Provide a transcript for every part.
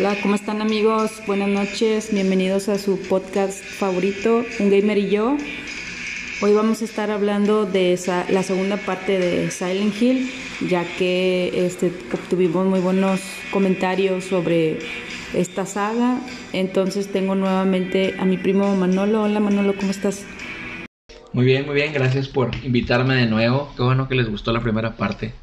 Hola, ¿cómo están amigos? Buenas noches, bienvenidos a su podcast favorito, Un Gamer y yo. Hoy vamos a estar hablando de esa, la segunda parte de Silent Hill, ya que este, obtuvimos muy buenos comentarios sobre esta saga. Entonces tengo nuevamente a mi primo Manolo. Hola Manolo, ¿cómo estás? Muy bien, muy bien, gracias por invitarme de nuevo. Qué bueno que les gustó la primera parte.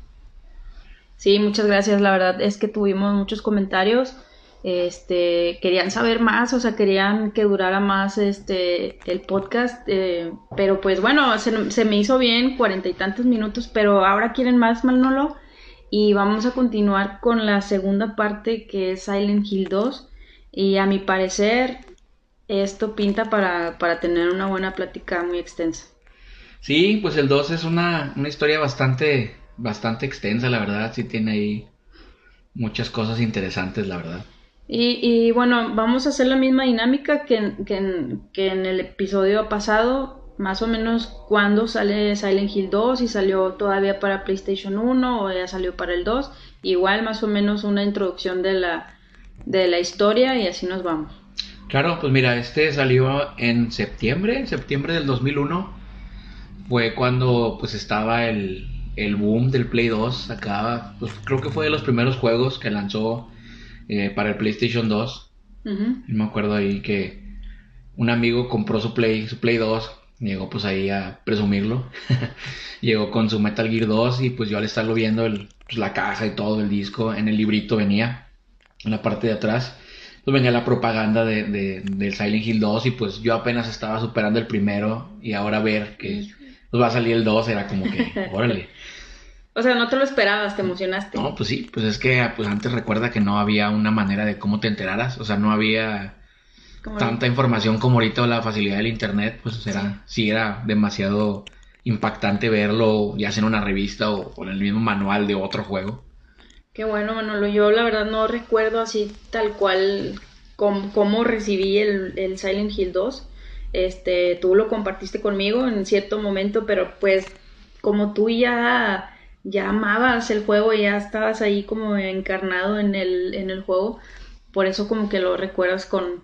Sí, muchas gracias. La verdad es que tuvimos muchos comentarios. Este, querían saber más, o sea, querían que durara más este el podcast, eh, pero pues bueno, se, me hizo bien cuarenta y tantos minutos, pero ahora quieren más, Manolo, y vamos a continuar con la segunda parte que es Silent Hill 2, y a mi parecer esto pinta para, para tener una buena plática muy extensa. Sí, pues el 2 es una, una historia bastante bastante extensa, la verdad, sí tiene ahí muchas cosas interesantes, la verdad. Y, y bueno, vamos a hacer la misma dinámica que en, que, en, que en el episodio pasado, más o menos cuando sale Silent Hill 2, si salió todavía para PlayStation 1 o ya salió para el 2, igual más o menos una introducción de la, de la historia y así nos vamos. Claro, pues mira, este salió en septiembre, septiembre del 2001, fue cuando pues estaba el, el boom del Play 2 acá, pues creo que fue de los primeros juegos que lanzó eh, para el PlayStation 2. me acuerdo ahí que un amigo compró su Play, su Play 2, llegó pues ahí a presumirlo. llegó con su Metal Gear 2 y pues yo al estarlo viendo el, pues, la caja y todo el disco, en el librito venía, en la parte de atrás, pues venía la propaganda de, de, del Silent Hill 2 y pues yo apenas estaba superando el primero y ahora ver que pues va a salir el 2 era como que, órale. O sea, no te lo esperabas, te emocionaste. No, pues sí, pues es que pues antes recuerda que no había una manera de cómo te enteraras, o sea, no había tanta información como ahorita la facilidad del internet, pues era, sí. era demasiado impactante verlo ya sea en una revista o, en el mismo manual de otro juego. Qué bueno, Manolo, yo la verdad no recuerdo así tal cual cómo, recibí el, el Silent Hill 2. Este, tú lo compartiste conmigo en cierto momento, pero pues como tú ya ya amabas el juego y ya estabas ahí como encarnado en el, en el juego, por eso como que lo recuerdas con,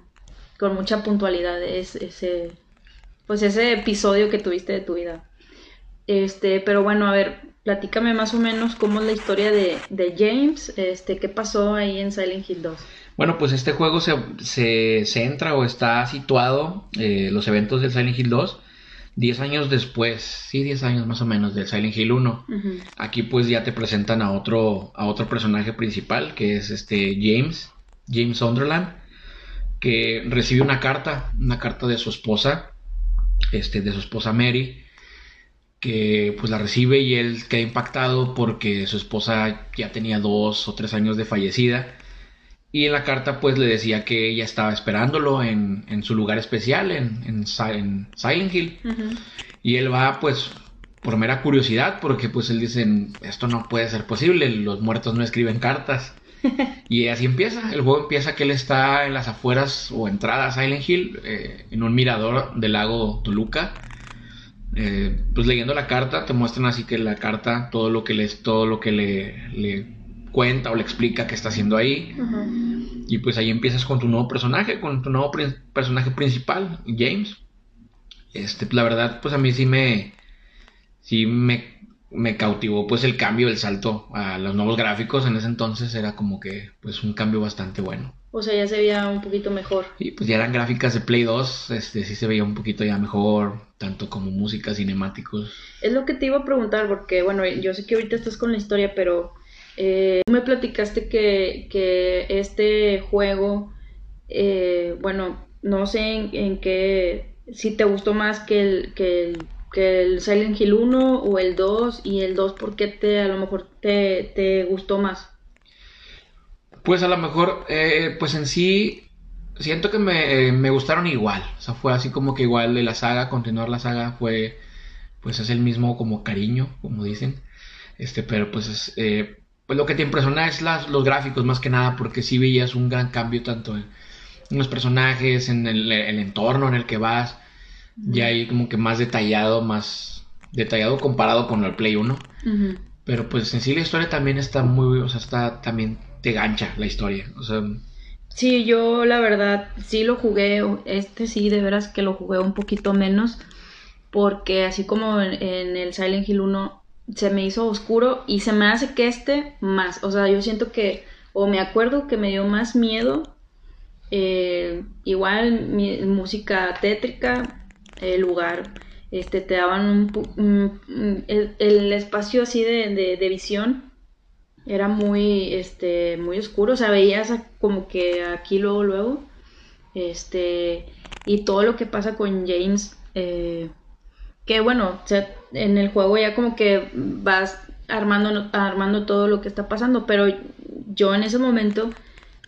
con mucha puntualidad ese, pues ese episodio que tuviste de tu vida. Este, pero bueno, a ver, platícame más o menos cómo es la historia de, de James, este, qué pasó ahí en Silent Hill 2. Bueno, pues este juego se, se centra o está situado, eh, los eventos del Silent Hill 2, 10 años después, sí, 10 años más o menos del Silent Hill 1. Aquí pues ya te presentan a otro, a otro personaje principal, que es este James, James Sunderland, que recibe una carta, una carta de su esposa, este, de su esposa Mary, que pues la recibe y él queda impactado porque su esposa ya tenía dos o tres años de fallecida y en la carta pues le decía que ella estaba esperándolo en, en su lugar especial, en, en, Silent Hill. Y él va pues por mera curiosidad, porque pues él dice, esto no puede ser posible, los muertos no escriben cartas. y así empieza, el juego empieza que él está en las afueras o entrada a Silent Hill, eh, en un mirador del lago Toluca. Eh, pues leyendo la carta, te muestran así que la carta, todo lo que, les, todo lo que le, le cuenta o le explica qué está haciendo ahí. Y pues ahí empiezas con tu nuevo personaje, con tu nuevo personaje principal, James. Este, la verdad, pues a mí sí me. Sí me, me cautivó pues el cambio, el salto a los nuevos gráficos. En ese entonces era como que pues un cambio bastante bueno. O sea, ya se veía un poquito mejor. Y pues ya eran gráficas de Play 2, este sí se veía un poquito ya mejor, tanto como música, cinemáticos. Es lo que te iba a preguntar, porque bueno, yo sé que ahorita estás con la historia, pero eh, me platicaste que, que este juego, eh, bueno, no sé en, qué, si te gustó más que el, que el, que el Silent Hill 1 o el 2 y el 2, ¿por qué te, a lo mejor te, te gustó más? Pues a lo mejor, eh, pues en sí, siento que me, me, gustaron igual. O sea, fue así como que igual de la saga, continuar la saga fue, pues es el mismo como cariño, como dicen. Este, pero pues es, eh, pues lo que te impresiona es las, los gráficos más que nada, porque sí veías un gran cambio tanto en, los personajes, en el, entorno en el que vas, ya hay como que más detallado, más detallado comparado con el Play 1. Pero pues en sí la historia también está muy, o sea, está también te gancha la historia, o sea... Sí, yo la verdad sí lo jugué, este sí de veras que lo jugué un poquito menos, porque así como en, el Silent Hill 1 se me hizo oscuro y se me hace que este más, o sea, yo siento que, o me acuerdo que me dio más miedo, eh, igual mi, música tétrica, el lugar, este, te daban un, el, espacio así de, de visión era muy, este, muy oscuro, o sea, veías como que aquí luego, luego, este, y todo lo que pasa con James, eh, que bueno, o sea, en el juego ya como que vas armando, armando todo lo que está pasando, pero yo en ese momento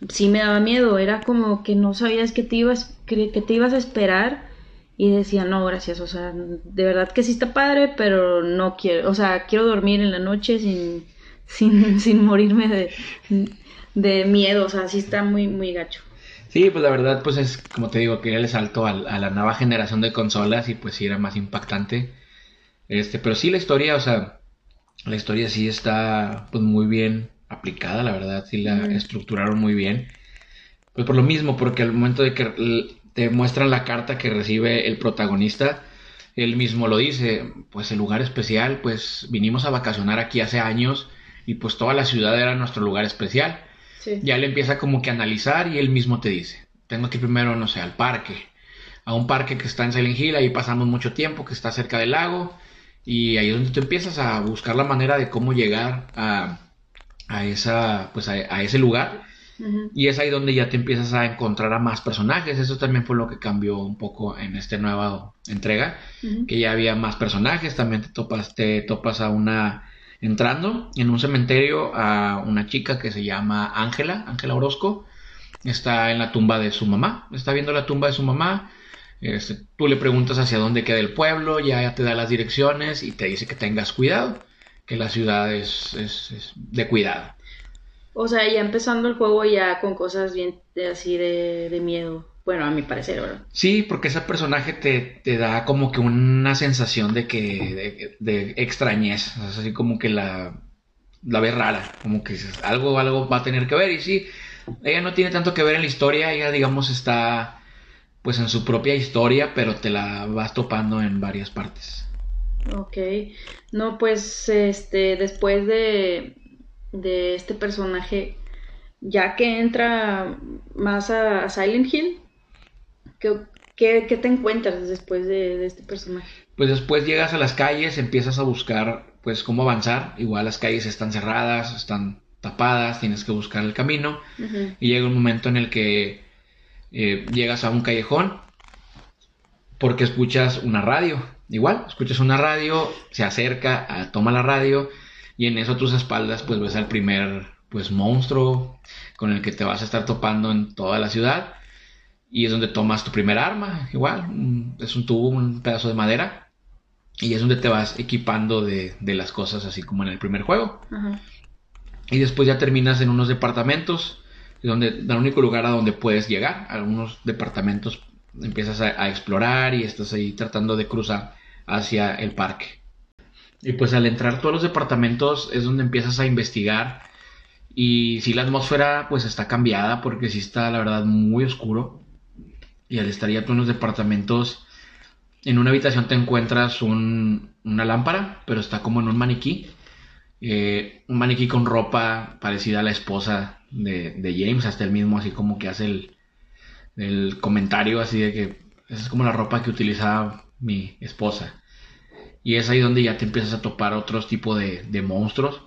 sí me daba miedo, era como que no sabías que te ibas, que, te ibas a esperar y decía, no, gracias, o sea, de verdad que sí está padre, pero no quiero, o sea, quiero dormir en la noche sin sin, sin morirme de, de miedo, o sea, sí está muy, muy gacho. Sí, pues la verdad, pues es como te digo, que ya le salto a, a, la nueva generación de consolas y pues sí era más impactante. Este, pero sí la historia, o sea, la historia sí está pues muy bien aplicada, la verdad, sí la estructuraron muy bien. Pues por lo mismo, porque al momento de que te muestran la carta que recibe el protagonista, él mismo lo dice, pues el lugar especial, pues vinimos a vacacionar aquí hace años y pues toda la ciudad era nuestro lugar especial. Ya él empieza como que a analizar y él mismo te dice, tengo que ir primero, no sé, al parque, a un parque que está en Silent Hill, ahí pasamos mucho tiempo, que está cerca del lago, y ahí es donde tú empiezas a buscar la manera de cómo llegar a, a esa, pues a, ese lugar. Y es ahí donde ya te empiezas a encontrar a más personajes. Eso también fue lo que cambió un poco en esta nueva entrega. Que ya había más personajes. También te topas, te topas a una entrando en un cementerio a una chica que se llama Ángela, Ángela Orozco. Está en la tumba de su mamá, está viendo la tumba de su mamá. Este, tú le preguntas hacia dónde queda el pueblo, ya te da las direcciones y te dice que tengas cuidado, que la ciudad es, es, de cuidado. O sea, ya empezando el juego ya con cosas bien así de, de miedo. Bueno, a mi parecer, ¿verdad? Sí, porque ese personaje te, te da como que una sensación de que, de, extrañez, o sea, así como que la, la ves rara, como que algo, algo va a tener que ver y sí, ella no tiene tanto que ver en la historia, ella digamos está pues en su propia historia, pero te la vas topando en varias partes. Ok, no, pues este, después de, de este personaje, ya que entra más a Silent Hill, ¿Qué, te encuentras después de, este personaje? Pues después llegas a las calles, empiezas a buscar pues cómo avanzar. Igual las calles están cerradas, están tapadas, tienes que buscar el camino. Y llega un momento en el que eh, llegas a un callejón porque escuchas una radio. Igual, escuchas una radio, se acerca, toma la radio y en eso a tus espaldas pues ves al primer pues monstruo con el que te vas a estar topando en toda la ciudad y es donde tomas tu primer arma, igual, es un tubo, un pedazo de madera. Y es donde te vas equipando de, las cosas, así como en el primer juego. Y después ya terminas en unos departamentos, donde el único lugar a donde puedes llegar. Algunos departamentos empiezas a, explorar y estás ahí tratando de cruzar hacia el parque. Y pues al entrar todos los departamentos es donde empiezas a investigar. Y si la atmósfera pues está cambiada porque si está la verdad muy oscuro y al estar ya tú en los departamentos, en una habitación te encuentras una lámpara, pero está como en un maniquí. Eh, un maniquí con ropa parecida a la esposa de, James, hasta el mismo así como que hace el, el comentario así de que esa es como la ropa que utilizaba mi esposa. Y es ahí donde ya te empiezas a topar otros tipos de, de monstruos.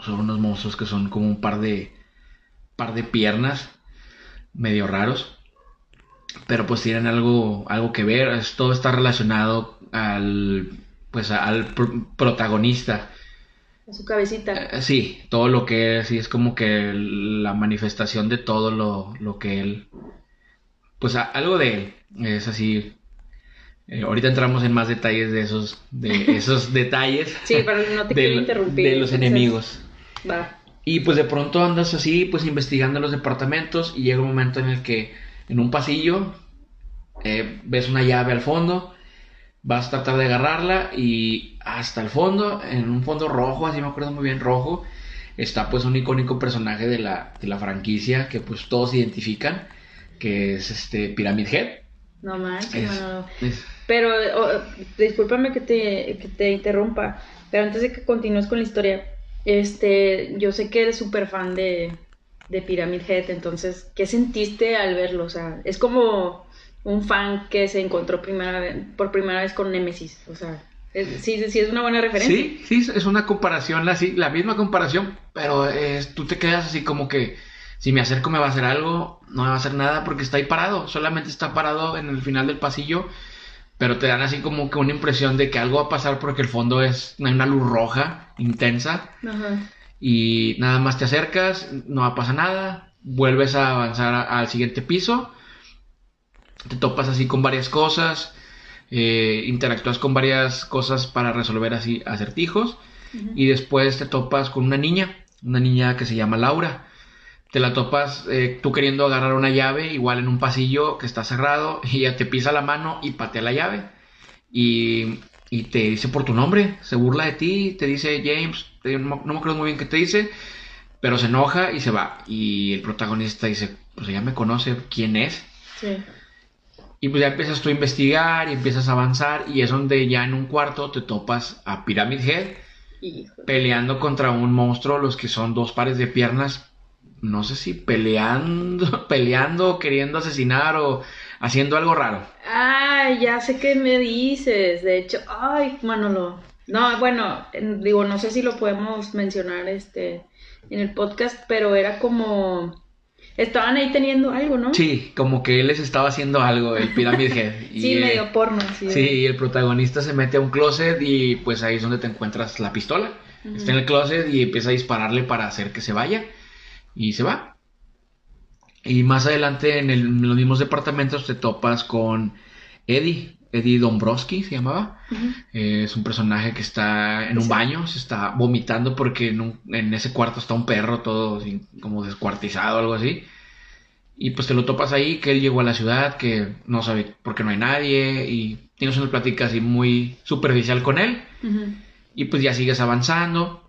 Son unos monstruos que son como un par de, par de piernas medio raros pero pues tienen algo, algo que ver, todo está relacionado al, pues al protagonista. Su cabecita. Eh, sí, todo lo que es, sí, es como que la manifestación de todo lo, que él, pues algo de él, es así. Eh, ahorita entramos en más detalles de esos, de esos detalles. Sí, pero no te quiero interrumpir. De los enemigos. Va. Y pues de pronto andas así, pues investigando los departamentos y llega un momento en el que en un pasillo, eh, ves una llave al fondo, vas a tratar de agarrarla y hasta el fondo, en un fondo rojo, así me acuerdo muy bien, rojo, está pues un icónico personaje de la, de la franquicia que pues todos identifican, que es este Pyramid Head. No manches, Pero, discúlpame que te, que te interrumpa, pero antes de que continúes con la historia, este, yo sé que eres súper fan de, de Pyramid Head, entonces, ¿qué sentiste al verlo? O sea, es como un fan que se encontró primera por primera vez con Nemesis, o sea, sí, sí es una buena referencia. Sí, sí, es una comparación, la, la misma comparación, pero tú te quedas así como que si me acerco me va a hacer algo, no me va a hacer nada porque está ahí parado, solamente está parado en el final del pasillo, pero te dan así como que una impresión de que algo va a pasar porque el fondo es una luz roja intensa. Ajá y nada más te acercas, no va a pasar nada, vuelves a avanzar al siguiente piso, te topas así con varias cosas, eh, interactúas con varias cosas para resolver así acertijos y después te topas con una niña, una niña que se llama Laura. Te la topas eh, tú queriendo agarrar una llave, igual en un pasillo que está cerrado, y ella te pisa la mano y patea la llave. Y y te dice por tu nombre, se burla de ti, te dice James, no, me acuerdo muy bien qué te dice, pero se enoja y se va. Y el protagonista dice, pues ya me conoce, ¿quién es? Sí. Y pues ya empiezas tú a investigar y empiezas a avanzar y es donde ya en un cuarto te topas a Pyramid Head peleando contra un monstruo, los que son dos pares de piernas, no sé si peleando, peleando, queriendo asesinar o haciendo algo raro. Ay, ya sé qué me dices. De hecho, ay, Manolo. No, bueno, digo, no sé si lo podemos mencionar este en el podcast, pero era como estaban ahí teniendo algo, ¿no? Sí, como que él les estaba haciendo algo, el Pyramid Head. sí, medio porno, sí. Sí, y el protagonista se mete a un closet y pues ahí es donde te encuentras la pistola. Está en el closet y empieza a dispararle para hacer que se vaya. Y se va. Y más adelante en, los mismos departamentos te topas con Eddie, Eddie Dombrowski se llamaba. es un personaje que está en un baño, se está vomitando porque en, ese cuarto está un perro todo como descuartizado o algo así. Y pues te lo topas ahí, que él llegó a la ciudad, que no sabe por qué no hay nadie y tienes una plática así muy superficial con él. Y pues ya sigues avanzando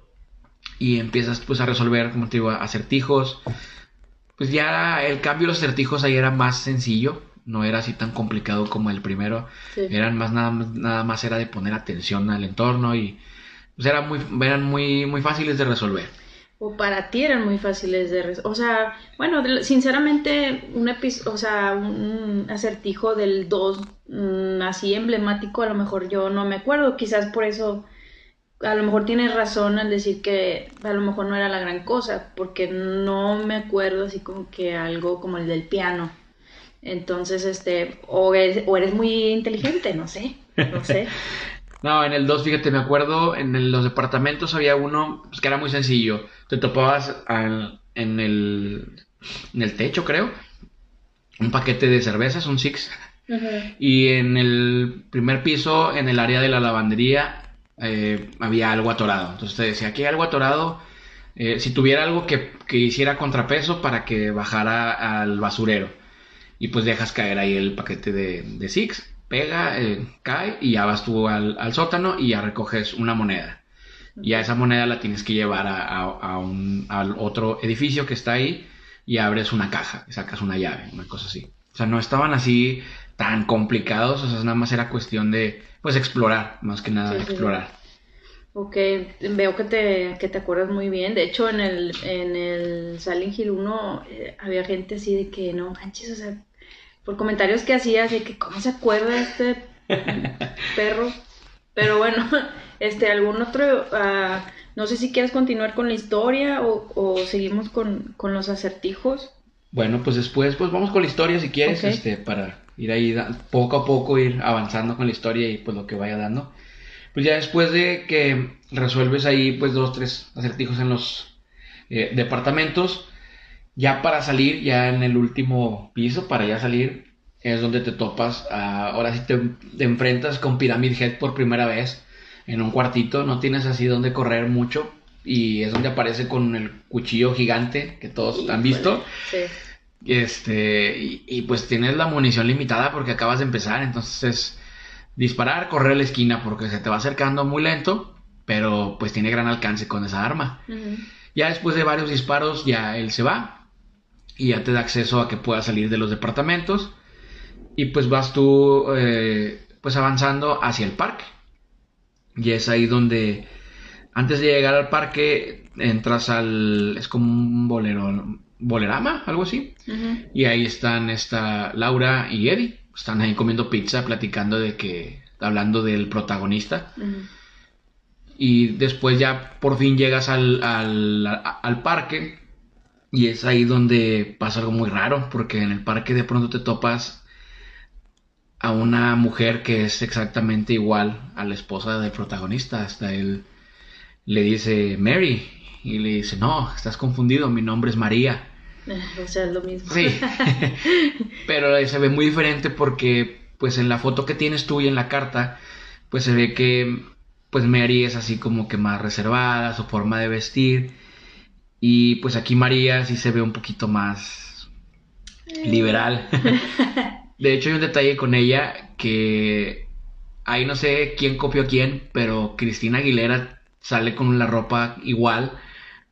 y empiezas pues a resolver, como te digo, acertijos pues ya el cambio de los acertijos ahí era más sencillo, no era así tan complicado como el primero, eran más nada, nada más era de poner atención al entorno y pues eran muy, eran muy, muy fáciles de resolver. O para ti eran muy fáciles de resolver. O sea, bueno, sinceramente, un o sea, un acertijo del 2 mm, así emblemático, a lo mejor yo no me acuerdo. Quizás por eso a lo mejor tienes razón al decir que a lo mejor no era la gran cosa, porque no me acuerdo así como que algo como el del piano. Entonces, este, o eres, o eres muy inteligente, no sé, no sé. no, en el 2, fíjate, me acuerdo, en los departamentos había uno pues, que era muy sencillo. Te topabas en, el, en el techo, creo, un paquete de cervezas, un Six. Y en el primer piso, en el área de la lavandería, eh, había algo atorado. Entonces te decía, aquí hay algo atorado. Eh, si tuviera algo que, hiciera contrapeso para que bajara al basurero. Y pues dejas caer ahí el paquete de, Six, pega, eh, cae y ya vas tú al, sótano y ya recoges una moneda. Y a esa moneda la tienes que llevar a, un, al otro edificio que está ahí y abres una caja, sacas una llave, una cosa así. O sea, no estaban así tan complicados, o sea, nada más era cuestión de, pues, explorar, más que nada, explorar. Ok, veo que te, que te acuerdas muy bien. De hecho, en el, en el Silent Hill 1 eh, había gente así de que no manches, o sea, por comentarios que hacías de que cómo se acuerda este perro. Pero bueno, este, algún otro, uh, no sé si quieres continuar con la historia o, o seguimos con, con, los acertijos. Bueno, pues después, pues vamos con la historia si quieres, este, para ir ahí poco a poco, ir avanzando con la historia y pues lo que vaya dando. Pues ya después de que resuelves ahí pues dos, tres acertijos en los eh, departamentos, ya para salir, ya en el último piso, para ya salir, es donde te topas, ahora sí te, enfrentas con Pyramid Head por primera vez en un cuartito, no tienes así donde correr mucho y es donde aparece con el cuchillo gigante que todos han visto. Sí. Este, y, pues tienes la munición limitada porque acabas de empezar, entonces disparar, correr a la esquina porque se te va acercando muy lento, pero pues tiene gran alcance con esa arma. Ya después de varios disparos, ya él se va y ya te da acceso a que puedas salir de los departamentos y pues vas tú eh, pues avanzando hacia el parque. Y es ahí donde antes de llegar al parque entras al es como un bolero bolerama, algo así. Y ahí están esta Laura y Eddie, están ahí comiendo pizza, platicando de que hablando del protagonista. Y después ya por fin llegas al, al, al parque y es ahí donde pasa algo muy raro, porque en el parque de pronto te topas a una mujer que es exactamente igual a la esposa del protagonista. Hasta él le dice Mary y le dice, no, estás confundido, mi nombre es María. O sea, es lo mismo. Sí, pero se ve muy diferente porque pues en la foto que tienes tú y en la carta, pues se ve que pues Mary es así como que más reservada, su forma de vestir. Y pues aquí María sí se ve un poquito más liberal. De hecho, hay un detalle con ella que ahí no sé quién copió a quién, pero Cristina Aguilera sale con la ropa igual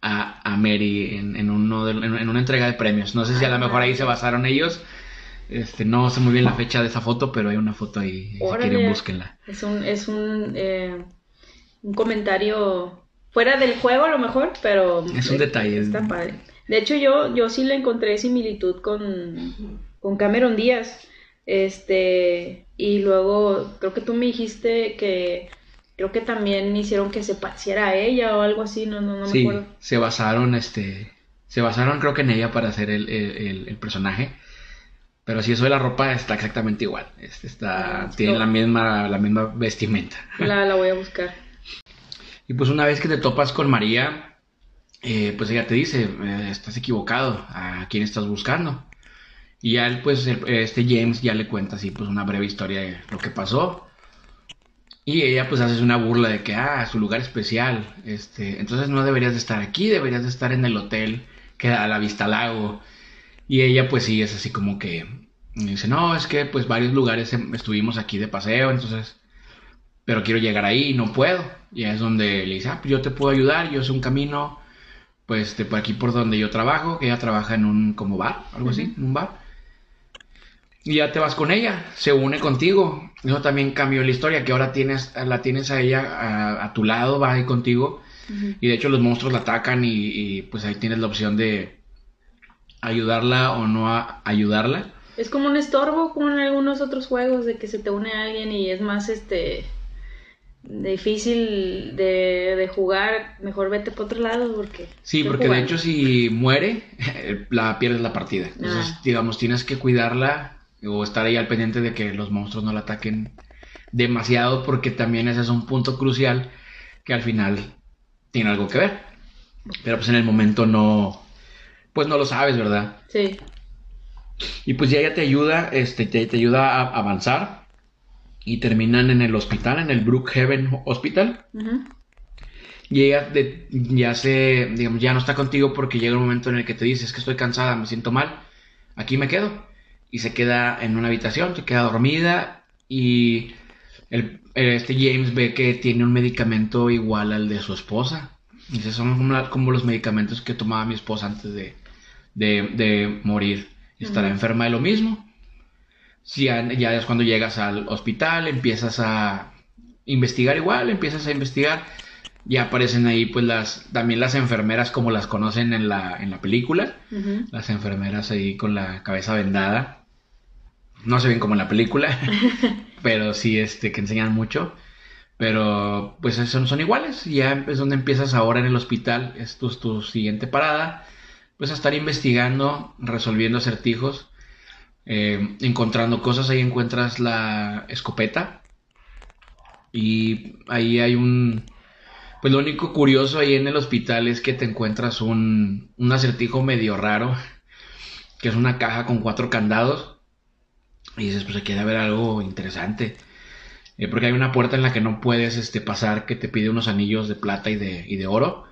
a, a Mary en, uno en, una entrega de premios. No sé si a lo mejor ahí se basaron ellos. Este, no sé muy bien la fecha de esa foto, pero hay una foto ahí. si quieren, búsquenla. Es un, es un, eh, un comentario fuera del juego a lo mejor, pero... Es un detalle. Está padre. De hecho, yo, yo sí le encontré similitud con, con Cameron Díaz. Este, y luego creo que tú me dijiste que creo que también hicieron que se pareciera a ella o algo así, no, no, no me acuerdo. Se basaron, este, se basaron creo que en ella para hacer el, el, personaje. Pero si eso de la ropa está exactamente igual. Este está, ah, tiene la misma, la misma vestimenta. La, la voy a buscar. Y pues una vez que te topas con María, eh, pues ella te dice, eh, estás equivocado, ¿a quién estás buscando? Y ya pues, este James ya le cuenta así, pues, una breve historia de lo que pasó. Y ella, pues, hace una burla de que, ah, su lugar especial, este, entonces no deberías de estar aquí, deberías de estar en el hotel que da la vista al lago. Y ella, pues, sí, es así como que, dice, no, es que, pues, varios lugares em, estuvimos aquí de paseo, entonces, pero quiero llegar ahí y no puedo. Y es donde le dice, ah, pues, yo te puedo ayudar, yo sé un camino, pues, de por aquí por donde yo trabajo, que ella trabaja en un, como bar, algo así, en un bar y ya te vas con ella, se une contigo. Eso también cambió la historia, que ahora tienes, la tienes a ella a, tu lado, va ahí contigo. Y de hecho los monstruos la atacan y, pues ahí tienes la opción de ayudarla o no ayudarla. Es como un estorbo, como en algunos otros juegos, de que se te une a alguien y es más este difícil de, jugar, mejor vete por otro lado porque... Sí, porque de hecho si muere, la pierdes la partida. Entonces, ah. digamos, tienes que cuidarla o estar ahí al pendiente de que los monstruos no la ataquen demasiado porque también ese es un punto crucial que al final tiene algo que ver. Pero pues en el momento no, pues no lo sabes, ¿verdad? Sí. Y pues ya ella te ayuda, este, te, ayuda a avanzar y terminan en el hospital, en el Brookhaven Hospital. Y ella ya se, digamos, ya no está contigo porque llega un momento en el que te dices que estoy cansada, me siento mal, aquí me quedo y se queda en una habitación, se queda dormida y el, este James ve que tiene un medicamento igual al de su esposa. Dice, son como, los medicamentos que tomaba mi esposa antes de, de, morir. Estará enferma de lo mismo. Si ya, ya es cuando llegas al hospital, empiezas a investigar igual, empiezas a investigar. Ya aparecen ahí pues las también las enfermeras como las conocen en la, en la película. Las enfermeras ahí con la cabeza vendada no se ven como en la película, pero sí este, que enseñan mucho. Pero pues son, son iguales. Ya es donde empiezas ahora en el hospital. Es tu, siguiente parada. Pues a estar investigando, resolviendo acertijos, eh, encontrando cosas. Ahí encuentras la escopeta. Y ahí hay un... Pues lo único curioso ahí en el hospital es que te encuentras un, un acertijo medio raro. Que es una caja con cuatro candados y dices, pues aquí debe haber algo interesante. Eh, porque hay una puerta en la que no puedes este, pasar que te pide unos anillos de plata y de, y de oro.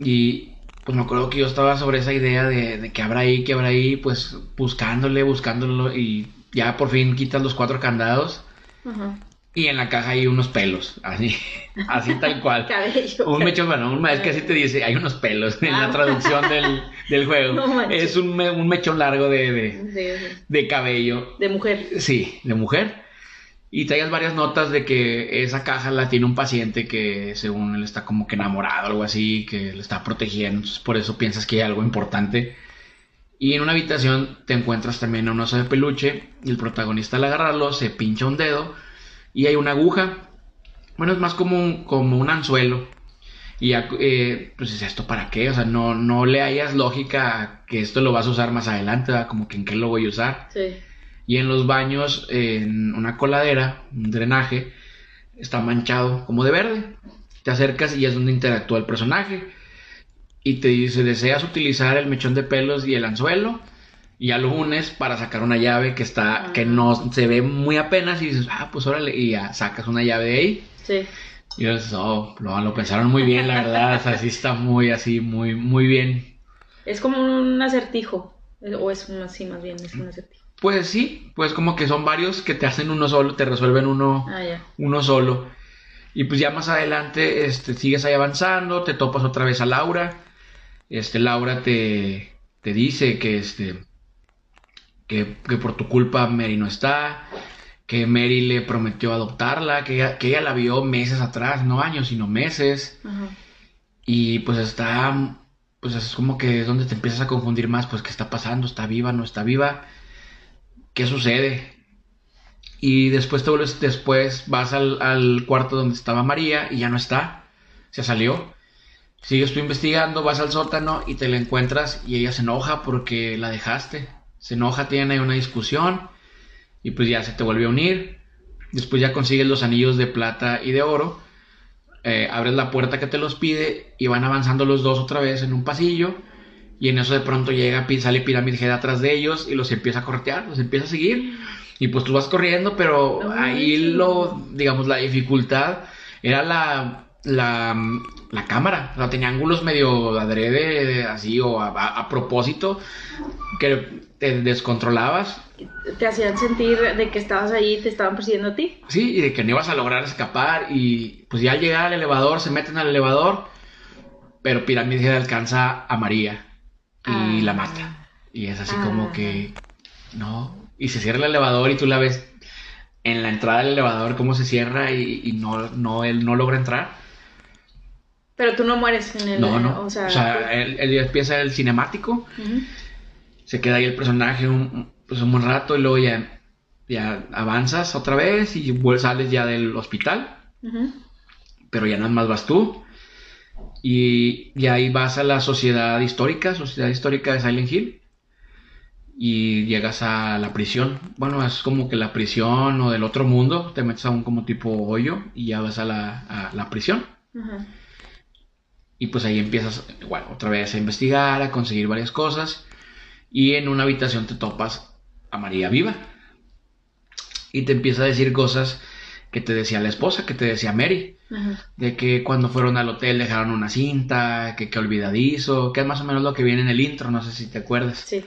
Y pues me acuerdo que yo estaba sobre esa idea de, de que habrá ahí, que habrá ahí, pues buscándole, buscándolo y ya por fin quitas los cuatro candados. y en la caja hay unos pelos, así, así tal cual. Cabello. Un mechón, bueno, un- es que así te dice, hay unos pelos en la Ah. traducción del, del juego. No es un, me- un mechón largo de, de cabello, De mujer. sí, de mujer. Y traías varias notas de que esa caja la tiene un paciente que según él está como que enamorado, algo así, que le está protegiendo, por eso piensas que hay algo importante. Y en una habitación te encuentras también a un oso de peluche y el protagonista al agarrarlo se pincha un dedo y hay una aguja. Bueno, es más como un, como un anzuelo. Y ya, eh, pues es esto para qué, o sea, no, no le hayas lógica que esto lo vas a usar más adelante, ¿verdad? como que en qué lo voy a usar. Sí. Y en los baños, en una coladera, un drenaje, está manchado como de verde. Te acercas y es donde interactúa el personaje. Y te dice, ¿deseas utilizar el mechón de pelos y el anzuelo? Y ya lo unes para sacar una llave que está, Ah. que no se ve muy apenas y dices, ah, pues órale, y ya sacas una llave de ahí. Sí. Y dices, oh, lo, lo pensaron muy bien, la verdad, o sea, sí está muy así, muy, muy bien. Es como un acertijo. O es así más bien, es un acertijo. Pues sí, pues como que son varios que te hacen uno solo, te resuelven uno, Ah, uno solo. Y pues ya más adelante este, sigues ahí avanzando, te topas otra vez a Laura. Este, Laura te, te dice que, este, que, que por tu culpa Mary no está, que Mary le prometió adoptarla, que ella, que ella la vio meses atrás, no años, sino meses. Y pues está, pues es como que es donde te empiezas a confundir más, pues qué está pasando, está viva, no está viva, qué sucede. Y después te vuelves, después vas al, al cuarto donde estaba María y ya no está, se salió. Sigues tú investigando, vas al sótano y te la encuentras y ella se enoja porque la dejaste. Se enoja, tienen ahí una discusión y pues ya se te vuelve a unir. Después ya consigues los anillos de plata y de oro eh, abres la puerta que te los pide y van avanzando los dos otra vez en un pasillo y en eso de pronto llega, sale Pyramid Head atrás de ellos y los empieza a corretear, los empieza a seguir y pues tú vas corriendo, pero No ahí lo, digamos, la dificultad era la, la, la cámara, o sea, tenía ángulos medio adrede, así o a, a- a propósito que te descontrolabas Te hacían sentir de que estabas ahí y te estaban persiguiendo a ti. Sí, y de que no ibas a lograr escapar. Y pues ya al llegar al elevador, se meten al elevador. Pero Pyramid Head alcanza a María y Ah. la mata. Y es así Ah. como que. No. Y se cierra el elevador y tú la ves en la entrada del elevador cómo se cierra y, y no, no, él no logra entrar. Pero tú no mueres en el. No, no. O sea, él, él empieza el cinemático. Se queda ahí el personaje un, pues un buen rato y luego ya, ya avanzas otra vez y sales ya del hospital. Pero ya nada más vas tú. Y, y ahí vas a la sociedad histórica, sociedad histórica de Silent Hill. Y llegas a la prisión. Bueno, es como que la prisión o del otro mundo. Te metes a un como tipo hoyo y ya vas a la, a la prisión. Y pues ahí empiezas, igual, otra vez a investigar, a conseguir varias cosas. Y en una habitación te topas a María viva. Y te empieza a decir cosas que te decía la esposa, que te decía Mary. Ajá. De que cuando fueron al hotel dejaron una cinta, que qué olvidadizo, que es más o menos lo que viene en el intro, no sé si te acuerdas. Sí.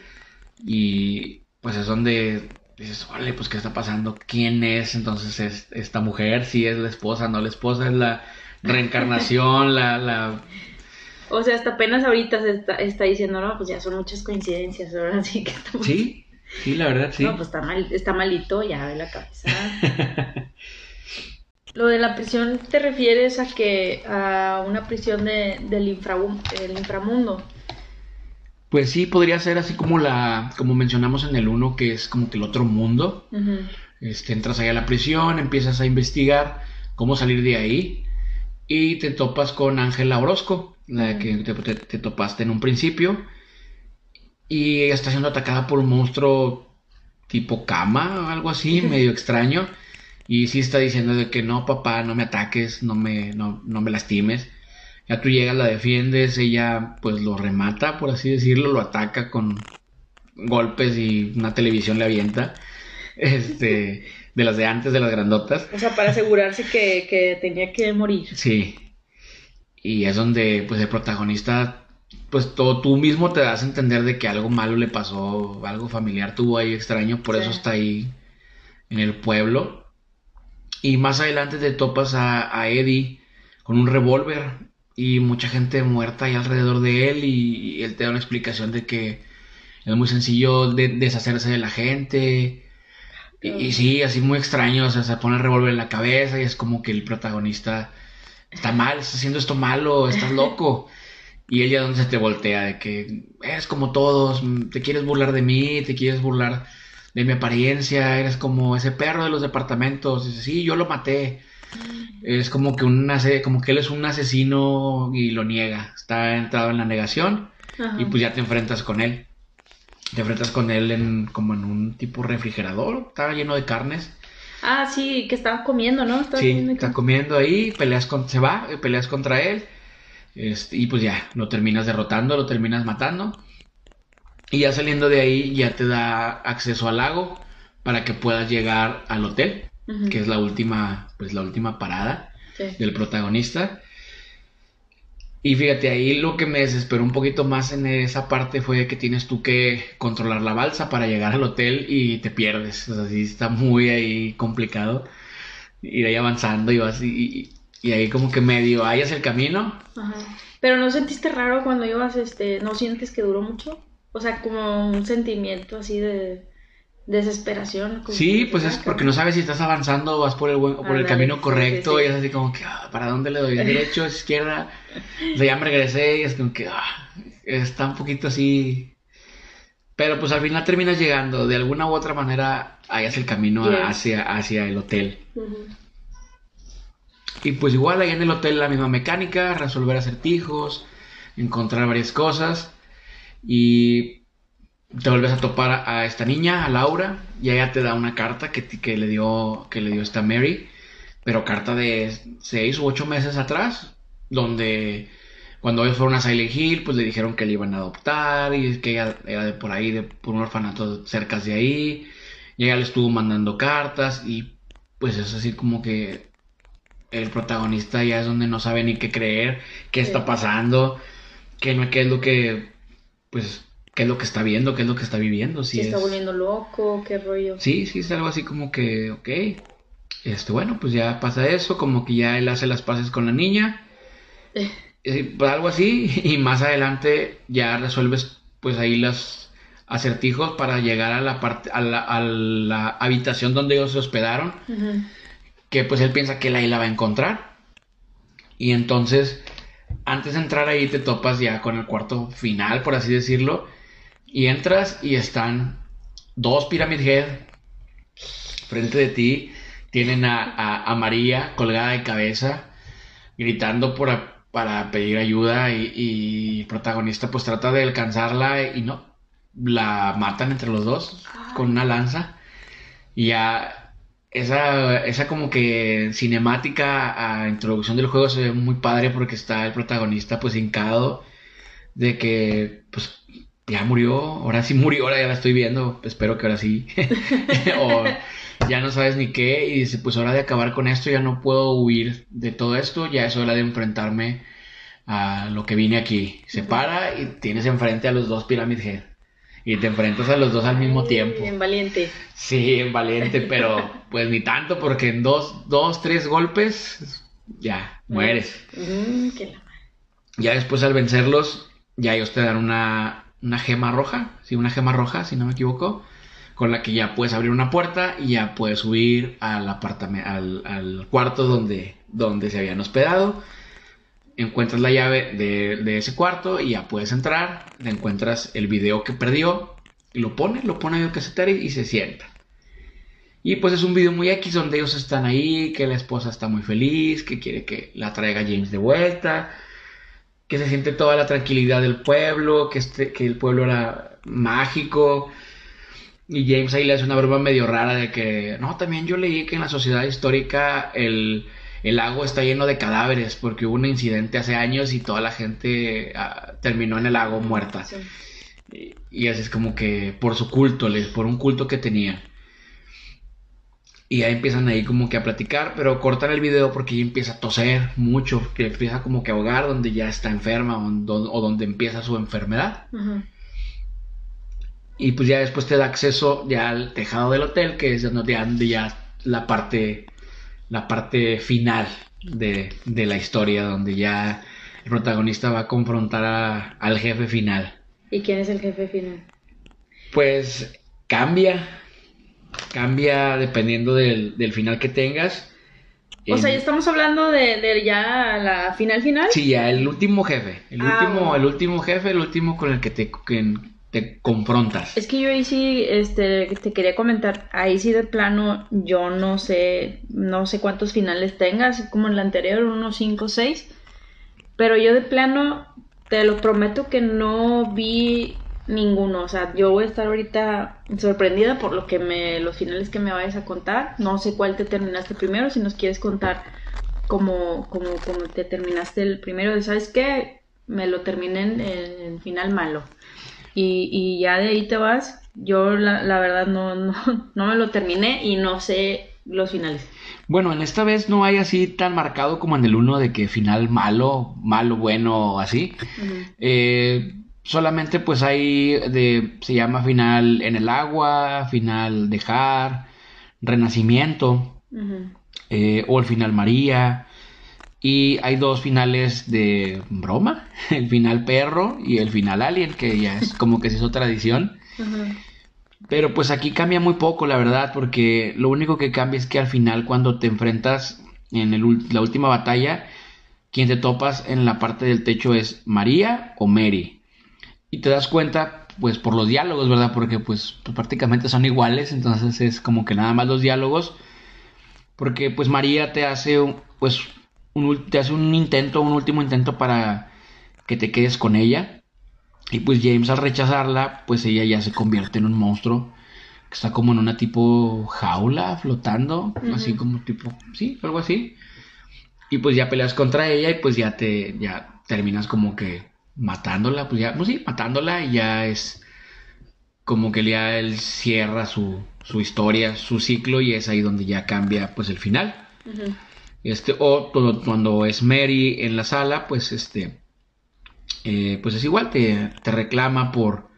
Y pues es donde dices, órale, pues qué está pasando, quién es entonces es esta mujer, si es la esposa, no la esposa, es la reencarnación, la, la... O sea, hasta apenas ahorita se está, está diciendo, no, pues ya son muchas coincidencias, ahora sí que estamos... Sí, sí, la verdad, sí. No, pues está, mal, está malito ya de la cabeza. Lo de la prisión te refieres a que a una prisión de, del, inframu- del inframundo. Pues sí, podría ser así como la, como mencionamos en el 1, que es como que el otro mundo. Ujú. Este, entras ahí a la prisión, empiezas a investigar cómo salir de ahí y te topas con Ángela Orozco, la que te, te- te topaste en un principio. Y ella está siendo atacada por un monstruo tipo cama o algo así, medio extraño. Y sí está diciendo de que no, papá, no me ataques, no me, no, no me lastimes. Ya tú llegas, la defiendes, ella pues lo remata, por así decirlo, lo ataca con golpes y una televisión le avienta. Este, de las de antes, de las grandotas. O sea, para asegurarse que, que tenía que morir. Sí. Y es donde pues el protagonista, pues todo, tú mismo te das a entender de que algo malo le pasó, algo familiar tuvo ahí extraño, por eso está ahí en el pueblo. Y más adelante te topas a, Eddie con un revólver y mucha gente muerta ahí alrededor de él y, él te da una explicación de que es muy sencillo deshacerse de la gente. Y, sí, así muy extraño, o sea, se pone el revólver en la cabeza y es como que el protagonista está mal, está haciendo esto malo, estás loco. Y ella donde se te voltea de que eres como todos, te quieres burlar de mí, te quieres burlar de mi apariencia, eres como ese perro de los departamentos. Dice, sí, yo lo maté. Es como que, un, como que él es un asesino y lo niega. Está entrado en la negación y pues ya te enfrentas con él. Te enfrentas con él en, como en un tipo refrigerador. Estaba lleno de carnes. Ah, sí, que estaba comiendo, ¿no? sí, está comiendo ahí, peleas con, se va, peleas contra él este, y pues ya, lo terminas derrotando, lo terminas matando. Y ya saliendo de ahí ya te da acceso al lago para que puedas llegar al hotel, que es la última, pues la última parada del protagonista. Y fíjate, ahí lo que me desesperó un poquito más en esa parte fue que tienes tú que controlar la balsa para llegar al hotel y te pierdes. O sea, sí está muy ahí complicado ir ahí avanzando y vas y, y ahí como que medio hayas el camino. Ajá. Pero no sentiste raro cuando ibas, este, no sientes que duró mucho? O sea, como un sentimiento así de desesperación. sí, pues es porque no sabes si estás avanzando o vas por el, por el camino correcto y es así como que, ah, ¿para dónde le doy? ¿Derecho, izquierda? O sea, ya me regresé y es como que, ah, está un poquito así... Pero pues al final terminas llegando, de alguna u otra manera hayas el camino hacia, hacia el hotel. Y pues igual ahí en el hotel la misma mecánica, resolver acertijos, encontrar varias cosas y te vuelves a topar a esta niña, a Laura, y ella te da una carta que, que le dio que le dio esta Mary, pero carta de seis u ocho meses atrás, donde cuando ellos fueron a Silent Hill, pues le dijeron que le iban a adoptar y que ella era de por ahí, de por un orfanato cerca de ahí, y ella le estuvo mandando cartas y pues es así como que el protagonista ya es donde no sabe ni qué creer, qué está pasando, qué, no, qué es lo que, pues, qué es lo que está viendo, qué es lo que está viviendo. Si está volviendo loco, qué rollo. Sí, sí, es algo así como que, ok, este, bueno, pues ya pasa eso, como que ya él hace las paces con la niña, eh, pues algo así, y más adelante ya resuelves, pues ahí los acertijos para llegar a la parte, a la, a la habitación donde ellos se hospedaron que pues él piensa que él ahí la va a encontrar. Y entonces, antes de entrar ahí te topas ya con el cuarto final, por así decirlo. Y entras y están dos Pyramid Head frente de ti. Tienen a, María colgada de cabeza, gritando por, para pedir ayuda. Y, el protagonista pues trata de alcanzarla y no. La matan entre los dos con una lanza. Y ya esa, esa como que cinemática a introducción del juego se ve muy padre porque está el protagonista pues hincado de que pues ya murió, ahora sí murió, ahora ya la estoy viendo, espero que ahora sí. o ya no sabes ni qué y dice pues hora de acabar con esto, ya no puedo huir de todo esto, ya es hora de enfrentarme a lo que vine aquí. Se para y tienes enfrente a los dos Pyramid Head y te enfrentas a los dos al mismo tiempo. En valiente. Sí, en valiente, pero pues ni tanto porque en dos, dos tres golpes ya mueres. Mm, ya después al vencerlos, ya ellos te dan una, una gema roja, sí, una gema roja, si no me equivoco, con la que ya puedes abrir una puerta y ya puedes subir al, al, al cuarto donde, donde se habían hospedado encuentras la llave de, ese cuarto y ya puedes entrar, le encuentras el video que perdió, y lo pone, lo pone en el casetero y, se sienta. Y pues es un video muy X donde ellos están ahí, que la esposa está muy feliz, que quiere que la traiga James de vuelta, que se siente toda la tranquilidad del pueblo, que, este, que el pueblo era mágico. Y James ahí le hace una broma medio rara de que, no, también yo leí que en la sociedad histórica el, el lago está lleno de cadáveres porque hubo un incidente hace años y toda la gente ah, terminó en el lago muerta. Y, así es como que por su culto, por un culto que tenía. Y ahí empiezan ahí como que a platicar, pero cortan el video porque ella empieza a toser mucho, que empieza como que a ahogar donde ya está enferma o, donde empieza su enfermedad. Y pues ya después te da acceso ya al tejado del hotel, que es donde ya la parte la parte final de, de la historia, donde ya el protagonista va a confrontar al jefe final. ¿Y quién es el jefe final? Pues cambia, cambia dependiendo del, del final que tengas. O sea, ya estamos hablando de, de ya la final final. Sí, ya el último jefe, el Ah, último, bueno. el último jefe, el último con el que te, que confrontas. Es que yo ahí sí, este, te quería comentar, ahí sí de plano, yo no sé, no sé cuántos finales tengas, como en la anterior, unos 5 o 6, pero yo de plano, te lo prometo que no vi ninguno, o sea, yo voy a estar ahorita sorprendida por lo que me, los finales que me vayas a contar, no sé cuál te terminaste primero, si nos quieres contar como, como, como te terminaste el primero, ¿sabes qué? Me lo terminé en el final malo y, y ya de ahí te vas. Yo la, la verdad no, no, no me lo terminé y no sé los finales. Bueno, en esta vez no hay así tan marcado como en el uno de que final malo, malo, bueno así. Eh, solamente pues hay de, se llama final en el agua, final dejar, renacimiento. Eh, o el final María. Y hay dos finales de broma, el final perro y el final alien, que ya es como que se hizo tradición. Pero pues aquí cambia muy poco, la verdad, porque lo único que cambia es que al final cuando te enfrentas en el la última batalla, quien te topas en la parte del techo es María o Mary. Y te das cuenta, pues por los diálogos, ¿verdad? Porque pues, pues, prácticamente son iguales, entonces es como que nada más los diálogos. Porque pues María te hace un- pues un, te hace un intento, un último intento para que te quedes con ella. Y pues James al rechazarla, pues ella ya se convierte en un monstruo que está como en una tipo jaula flotando, así como tipo, sí, algo así. Y pues ya peleas contra ella y pues ya te ya terminas como que matándola, pues ya, pues sí, matándola y ya es como que ya él cierra su, su historia, su ciclo y es ahí donde ya cambia pues el final. Este, o todo- cuando es Mary en la sala, pues este, eh, pues es igual, te, te reclama por,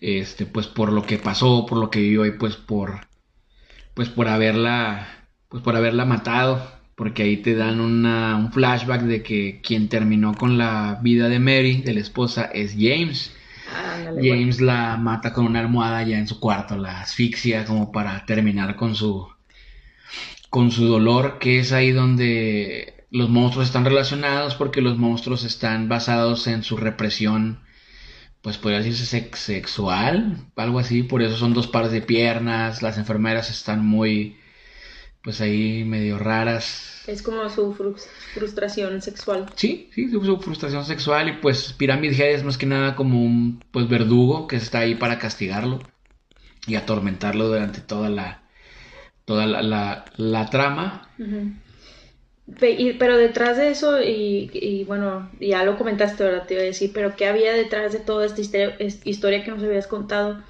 este, pues por lo que pasó, por lo que vivió y pues por, pues por haberla, pues por haberla matado, porque ahí te dan una, un flashback de que quien terminó con la vida de Mary, de la esposa, es James. James la mata con una almohada ya en su cuarto, la asfixia como para terminar con su con su dolor, que es ahí donde los monstruos están relacionados porque los monstruos están basados en su represión, pues podría decirse sex- sexual, algo así, por eso son dos pares de piernas, las enfermeras están muy pues ahí medio raras. Es como su frus- frustración sexual. Sí, sí, su, su frustración sexual y pues Pyramid Head es más que nada como un pues verdugo que está ahí para castigarlo y atormentarlo durante toda la toda la, la, la trama. Pero detrás de eso, y, y bueno, ya lo comentaste, ¿verdad? Te iba a decir, pero ¿qué había detrás de toda esta historia, que nos habías contado?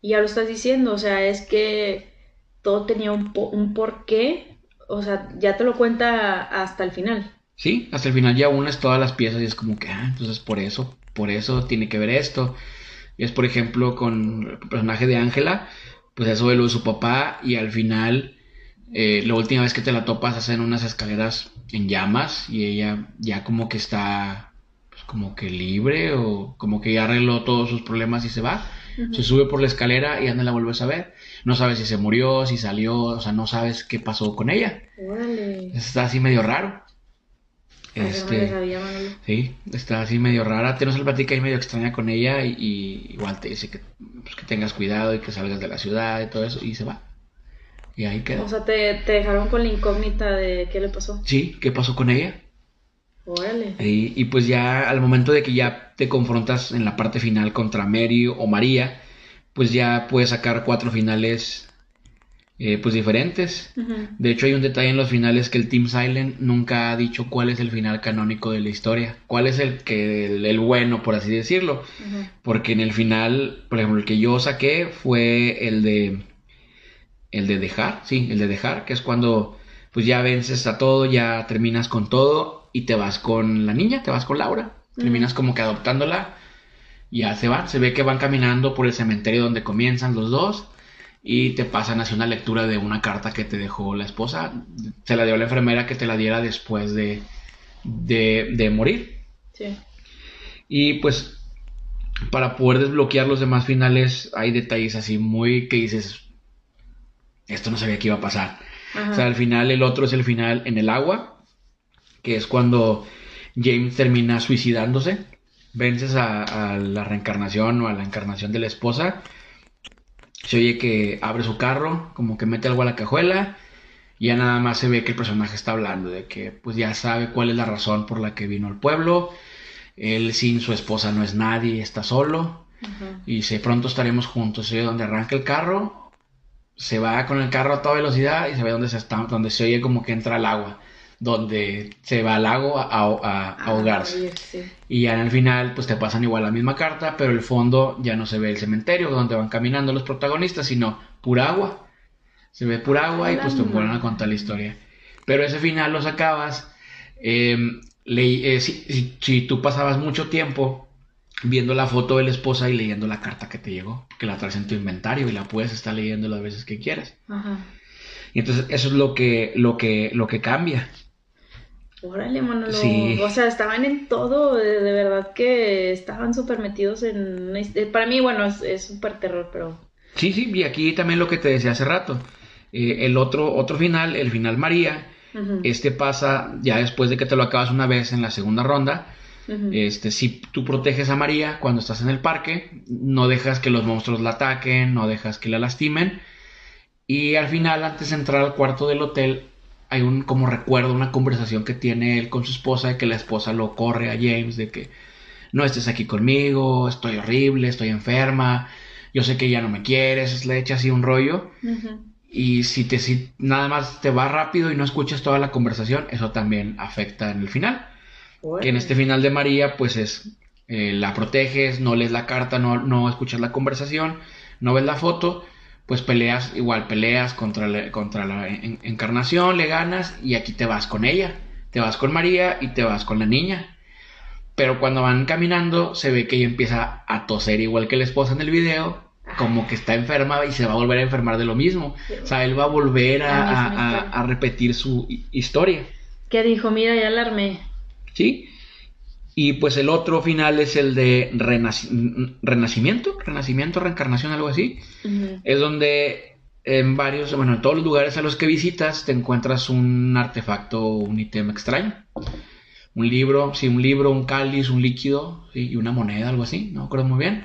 Y ya lo estás diciendo, o sea, es que todo tenía un, po- un porqué, o sea, ya te lo cuenta hasta el final. Sí, hasta el final ya unes todas las piezas y es como que, ah, entonces por eso, por eso tiene que ver esto. Y es por ejemplo con el personaje de Ángela, pues eso de lo de su papá y al final eh, la última vez que te la topas hacen unas escaleras en llamas y ella ya como que está pues como que libre o como que ya arregló todos sus problemas y se va. Se sube por la escalera y ya no la vuelves a ver. No sabes si se murió, si salió, o sea, no sabes qué pasó con ella. Órale. Está así medio raro. No Este, sabía. Sí, está así medio rara. Tienes una plática ahí medio extraña con ella y, y igual te dice que, pues, que tengas cuidado y que salgas de la ciudad y todo eso y se va. Y ahí queda. O sea, te, te dejaron con la incógnita de qué le pasó. Sí, ¿qué pasó con ella? Órale. Y, y pues ya al momento de que ya te confrontas en la parte final contra Mary o María, pues ya puedes sacar cuatro finales eh, pues diferentes. De hecho, hay un detalle en los finales que el Team Silent nunca ha dicho cuál es el final canónico de la historia. ¿Cuál es el que el, el bueno, por así decirlo? Porque en el final, por ejemplo, el que yo saqué fue el de el de dejar, sí, el de dejar, que es cuando pues ya vences a todo, ya terminas con todo y te vas con la niña, te vas con Laura. Terminas como que adoptándola. Ya se van, se ve que van caminando por el cementerio donde comienzan los dos y te pasan así una lectura de una carta que te dejó la esposa. Se la dio la enfermera que te la diera después de, de, de morir. Sí. Y pues para poder desbloquear los demás finales hay detalles así muy que dices, esto no sabía que iba a pasar. Ajá. O sea, al final el otro es el final en el agua, que es cuando James termina suicidándose. Vences a, a la reencarnación o a la encarnación de la esposa. Se oye que abre su carro, como que mete algo a la cajuela. Y ya nada más se ve que el personaje está hablando de que pues ya sabe cuál es la razón por la que vino al pueblo. Él sin su esposa no es nadie, está solo. Y dice, pronto estaremos juntos. Se oye donde arranca el carro, se va con el carro a toda velocidad y se ve donde se está, donde se oye como que entra el agua, donde se va al lago a, a- a ahogarse. Ay, sí. Y ya en el final, pues te pasan igual la misma carta, pero el fondo ya no se ve el cementerio donde van caminando los protagonistas, sino pura agua. Se ve pura agua y pues te ponen a contar la historia. Pero ese final lo sacabas. eh, le- eh, si, si- si tú pasabas mucho tiempo viendo la foto de la esposa y leyendo la carta que te llegó, que la traes en tu inventario y la puedes estar leyendo las veces que quieras. Ajá. Y entonces eso es lo que, lo que, lo que cambia. Órale, Manolo. Sí. O sea, estaban en todo, de, de verdad que estaban súper metidos en... eh, Para mí, bueno, es súper terror, pero... Sí, sí, y aquí también lo que te decía hace rato. Eh, el otro, otro final, el final María, este pasa ya después de que te lo acabas una vez en la segunda ronda. ujú. Este, si tú proteges a María cuando estás en el parque, no dejas que los monstruos la ataquen, no dejas que la lastimen. Y al final, antes de entrar al cuarto del hotel, hay un como recuerdo, una conversación que tiene él con su esposa, de que la esposa lo corre a James, de que no estés aquí conmigo, estoy horrible, estoy enferma, yo sé que ya no me quieres, le echa así un rollo. Y si te si nada más te va rápido y no escuchas toda la conversación, eso también afecta en el final. Que en este final de María, pues es eh, la proteges, no lees la carta, no, no escuchas la conversación, no ves la foto, pues peleas, igual peleas contra la, contra la en- encarnación, le ganas y aquí te vas con ella, te vas con María y te vas con la niña. Pero cuando van caminando, se ve que ella empieza a toser igual que la esposa en el video, como que está enferma y se va a volver a enfermar de lo mismo. O sea, él va a volver a, La misma a- a- historia. a repetir su hi- historia. Que dijo, mira, ya la armé. ¿Sí? Y pues el otro final es el de renaci- renacimiento, renacimiento, reencarnación, algo así. Es donde en varios, bueno, en todos los lugares a los que visitas te encuentras un artefacto, un ítem extraño. Un libro, sí, un libro, un cáliz, un líquido, sí, y una moneda, algo así, no me acuerdo muy bien.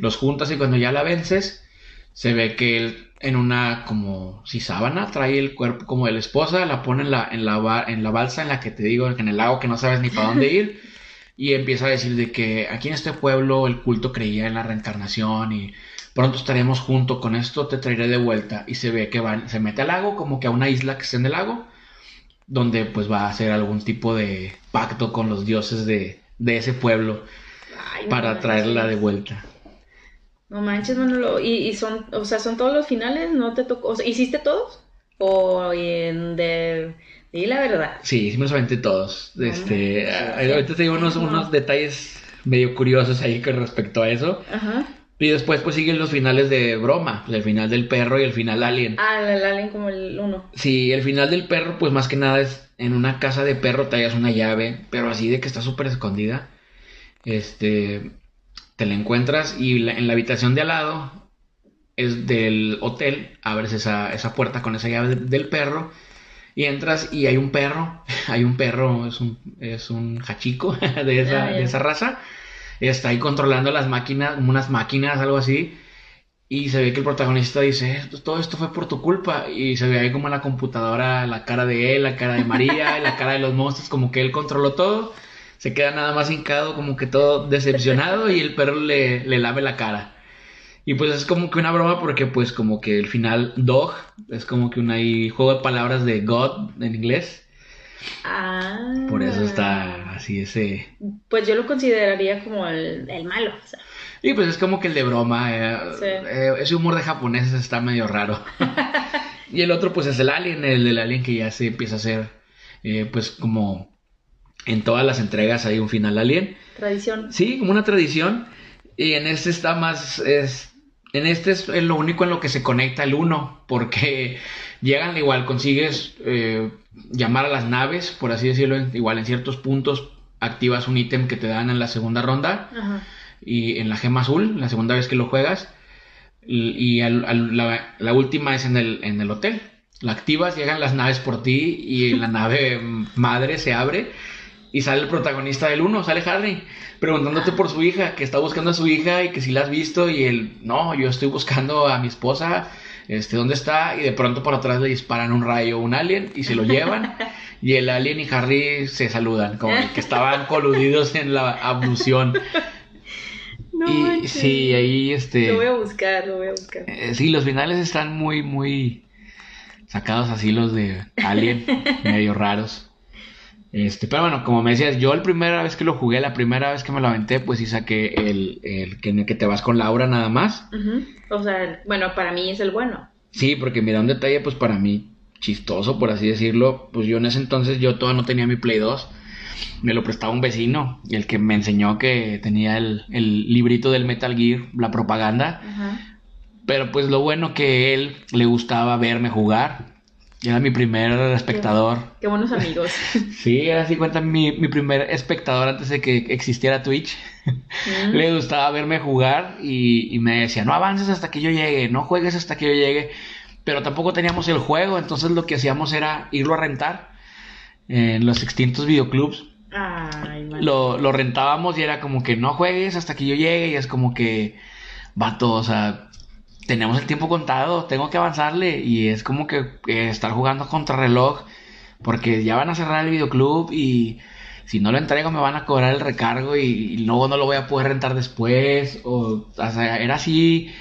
Los juntas y cuando ya la vences, se ve que él en una como si sábana trae el cuerpo como de la esposa, la pone en la, en la, en la balsa en la que te digo, en el lago que no sabes ni para dónde ir, y empieza a decir de que aquí en este pueblo el culto creía en la reencarnación y pronto estaremos juntos con esto, te traeré de vuelta. Y se ve que va, se mete al lago, como que a una isla que está en el lago, donde pues va a hacer algún tipo de pacto con los dioses de, de ese pueblo Ay, para traerla de vuelta. No manches, Manolo. ¿Y, y son, o sea, son todos los finales? ¿No te tocó? O sea, ¿hiciste todos? ¿O en de... Di la verdad. Sí, aventé todos. Este, ah, ahorita te digo unos, No. unos detalles medio curiosos ahí con respecto a eso. Ajá. Y después pues siguen los finales de broma, pues, el final del perro y el final alien. Ah, la Alien como el uno. Sí, el final del perro pues más que nada es en una casa de perro te hallas una llave, pero así de que está súper escondida. Este, te la encuentras y la- en la habitación de al lado es del hotel, abres esa, esa puerta con esa llave de- del perro y entras y hay un perro, hay un perro, es un, es un hachico de esa, Ah, de esa raza, está ahí controlando las máquinas, unas máquinas, algo así, y se ve que el protagonista dice, "Esto- todo esto fue por tu culpa, y se ve ahí como en la computadora la cara de él, la cara de María, la cara de los monstruos, como que él controló todo, se queda nada más hincado, como que todo decepcionado, y el perro le, le lave la cara. Y pues es como que una broma porque pues como que el final dog es como que un ahí juego de palabras de God en inglés. Ah. Por eso está así ese... Pues yo lo consideraría como el, el malo. o sea. Y pues es como que el de broma. eh, Sí. eh, ese humor de japoneses está medio raro. y el otro pues es el alien, el del alien que ya se empieza a hacer eh, pues como en todas las entregas hay un final alien. Tradición. Sí, como una tradición. Y en este está más, es En este es lo único en lo que se conecta el 1, porque llegan igual, consigues eh, llamar a las naves, por así decirlo, igual en ciertos puntos activas un ítem que te dan en la segunda ronda y en la gema azul, la segunda vez que lo juegas, y, la, última es en el, en el hotel. La activas, llegan las naves por ti y la nave madre se abre y sale el protagonista del 1, sale Harry, preguntándote por su hija, que está buscando a su hija y que si la has visto y él, no, yo estoy buscando a mi esposa, este, ¿dónde está? Y de pronto por atrás le disparan un rayo un alien y se lo llevan y el alien y Harry se saludan, como que estaban coludidos en la abducción. No y sí, ahí este... Lo voy a buscar, lo voy a buscar. Eh, sí, los finales están muy, muy sacados así los de Alien, medio raros. Este, pero bueno, como me decías, yo la primera vez que lo jugué, la primera vez que me lo aventé, pues sí saqué el, el que, que te vas con Laura nada más. O sea, bueno, para mí es el bueno. Sí, porque mira, un detalle, pues para mí, chistoso, por así decirlo, pues yo en ese entonces yo todavía no tenía mi Play 2. Me lo prestaba un vecino, y el que me enseñó que tenía el, el librito del Metal Gear, la propaganda. Pero pues lo bueno que él le gustaba verme jugar era mi primer espectador. Qué, buenos amigos. sí, era así cuenta mi, mi primer espectador antes de que existiera Twitch. Mm. Le gustaba verme jugar y, me decía, no avances hasta que yo llegue, no juegues hasta que yo llegue. Pero tampoco teníamos el juego, entonces lo que hacíamos era irlo a rentar en los extintos videoclubs. Ay, lo, lo rentábamos y era como que no juegues hasta que yo llegue y es como que, vato, o sea, tenemos el tiempo contado, tengo que avanzarle y es como que estar jugando contra reloj porque ya van a cerrar el videoclub y si no lo entrego me van a cobrar el recargo y, luego no lo voy a poder rentar después o, sea, era así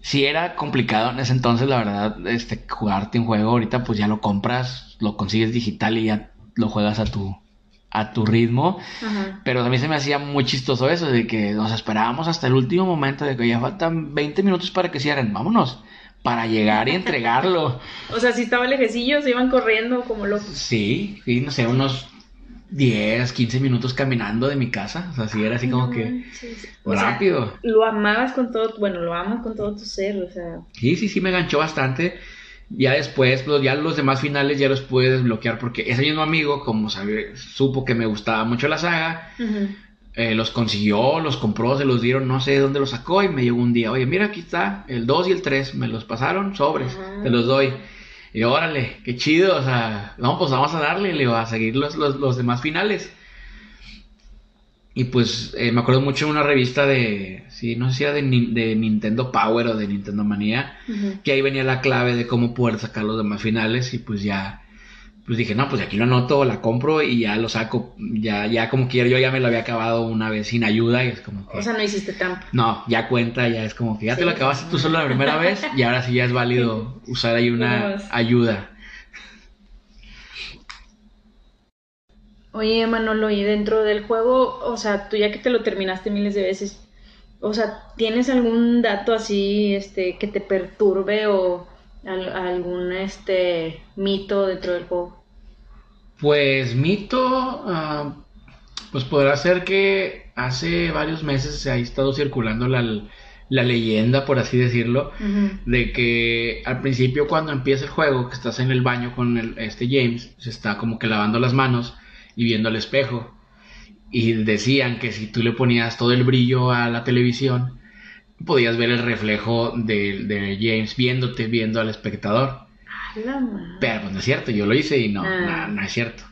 sí era complicado en ese entonces la verdad este jugarte un juego ahorita pues ya lo compras lo consigues digital y ya lo juegas a tu a tu ritmo. Pero a mí se me hacía muy chistoso eso, de que nos esperábamos hasta el último momento, de que ya faltan 20 minutos para que cierren, vámonos, para llegar y entregarlo. o sea, si estaba lejecillo, se iban corriendo como locos. Sí, sí, no sé, unos 10, 15 minutos caminando de mi casa. O sea, sí era así como que rápido. lo amabas con todo, bueno, lo amas con todo tu ser, o sea. Sí, sí, sí, me ganchó bastante. Ya después, pues, ya los demás finales ya los pude desbloquear porque ese mismo amigo, como sabe, supo que me gustaba mucho la saga, eh, los consiguió, los compró, se los dieron, no sé de dónde los sacó y me llegó un día, oye, mira, aquí está, el 2 y el 3, me los pasaron, sobres, te los doy. Y órale, qué chido, o sea, no, pues vamos a darle, le va a seguir los, los, los demás finales. Y pues eh, me acuerdo mucho de una revista de, sí, no sé si era de, Nintendo Power o de Nintendo Manía, que ahí venía la clave de cómo poder sacar los demás finales y pues ya, pues dije, no, pues aquí lo anoto, la compro y ya lo saco, ya, ya como quiero, yo ya me lo había acabado una vez sin ayuda y es como que... O sea, no hiciste tanto. No, ya cuenta, ya es como que ya te lo acabaste tú solo la primera vez y ahora sí ya es válido usar ahí una ayuda. Oye, Manolo, y dentro del juego, o sea, tú ya que te lo terminaste miles de veces, o sea, ¿tienes algún dato así, este, que te perturbe o algún, este, mito dentro del juego? Pues mito, ah, pues podrá ser que hace varios meses se ha estado circulando la, la leyenda, por así decirlo, de que al principio cuando empieza el juego, que estás en el baño con el, este James, se está como que lavando las manos y viendo el espejo. Y decían que si tú le ponías todo el brillo a la televisión, podías ver el reflejo de, James viéndote, viendo al espectador. Pero pues no es cierto, yo lo hice y no, ah. no, es cierto.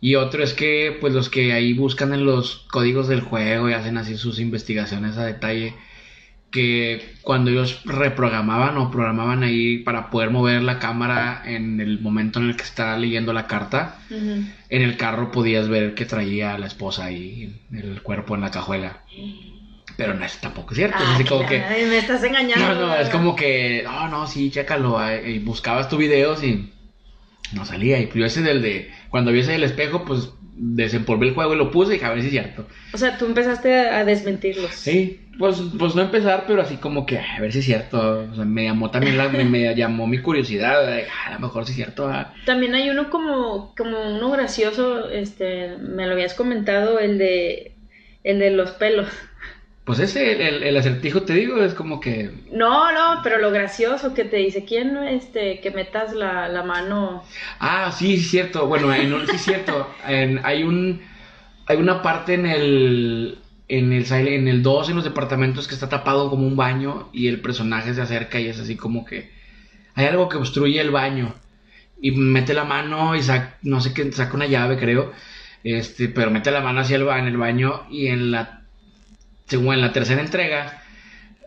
Y otro es que pues los que ahí buscan en los códigos del juego y hacen así sus investigaciones a detalle, que cuando ellos reprogramaban o programaban ahí para poder mover la cámara en el momento en el que está leyendo la carta, en el carro podías ver que traía a la esposa ahí, el cuerpo en la cajuela. Pero no es tampoco cierto. es así como que. Me estás engañando. No, no, es como que. No, no, sí, chécalo. Y buscabas tu videos y. No salía. Y yo ese del de. Cuando vi ese del espejo, pues desempolvé el juego y lo puse y dije, a ver si es cierto. O sea, tú empezaste a desmentirlos. Sí, pues, pues no empezar, pero así como que a ver si es cierto. O sea, me llamó también la, me, llamó mi curiosidad. Ah, a lo mejor si es cierto. Ah. También hay uno como, como uno gracioso, este, me lo habías comentado, el de el de los pelos. Pues ese, el, el, acertijo, te digo, es como que... No, no, pero lo gracioso que te dice, ¿quién, este, que metas la, la mano? Ah, sí, es cierto, bueno, en, sí es cierto, hay un... Hay una parte en el... En el, en el 2, en los departamentos, que está tapado como un baño y el personaje se acerca y es así como que... Hay algo que obstruye el baño y mete la mano y saca, no sé qué, saca una llave, creo. Este, pero mete la mano hacia el, en el baño y en la, según en la tercera entrega,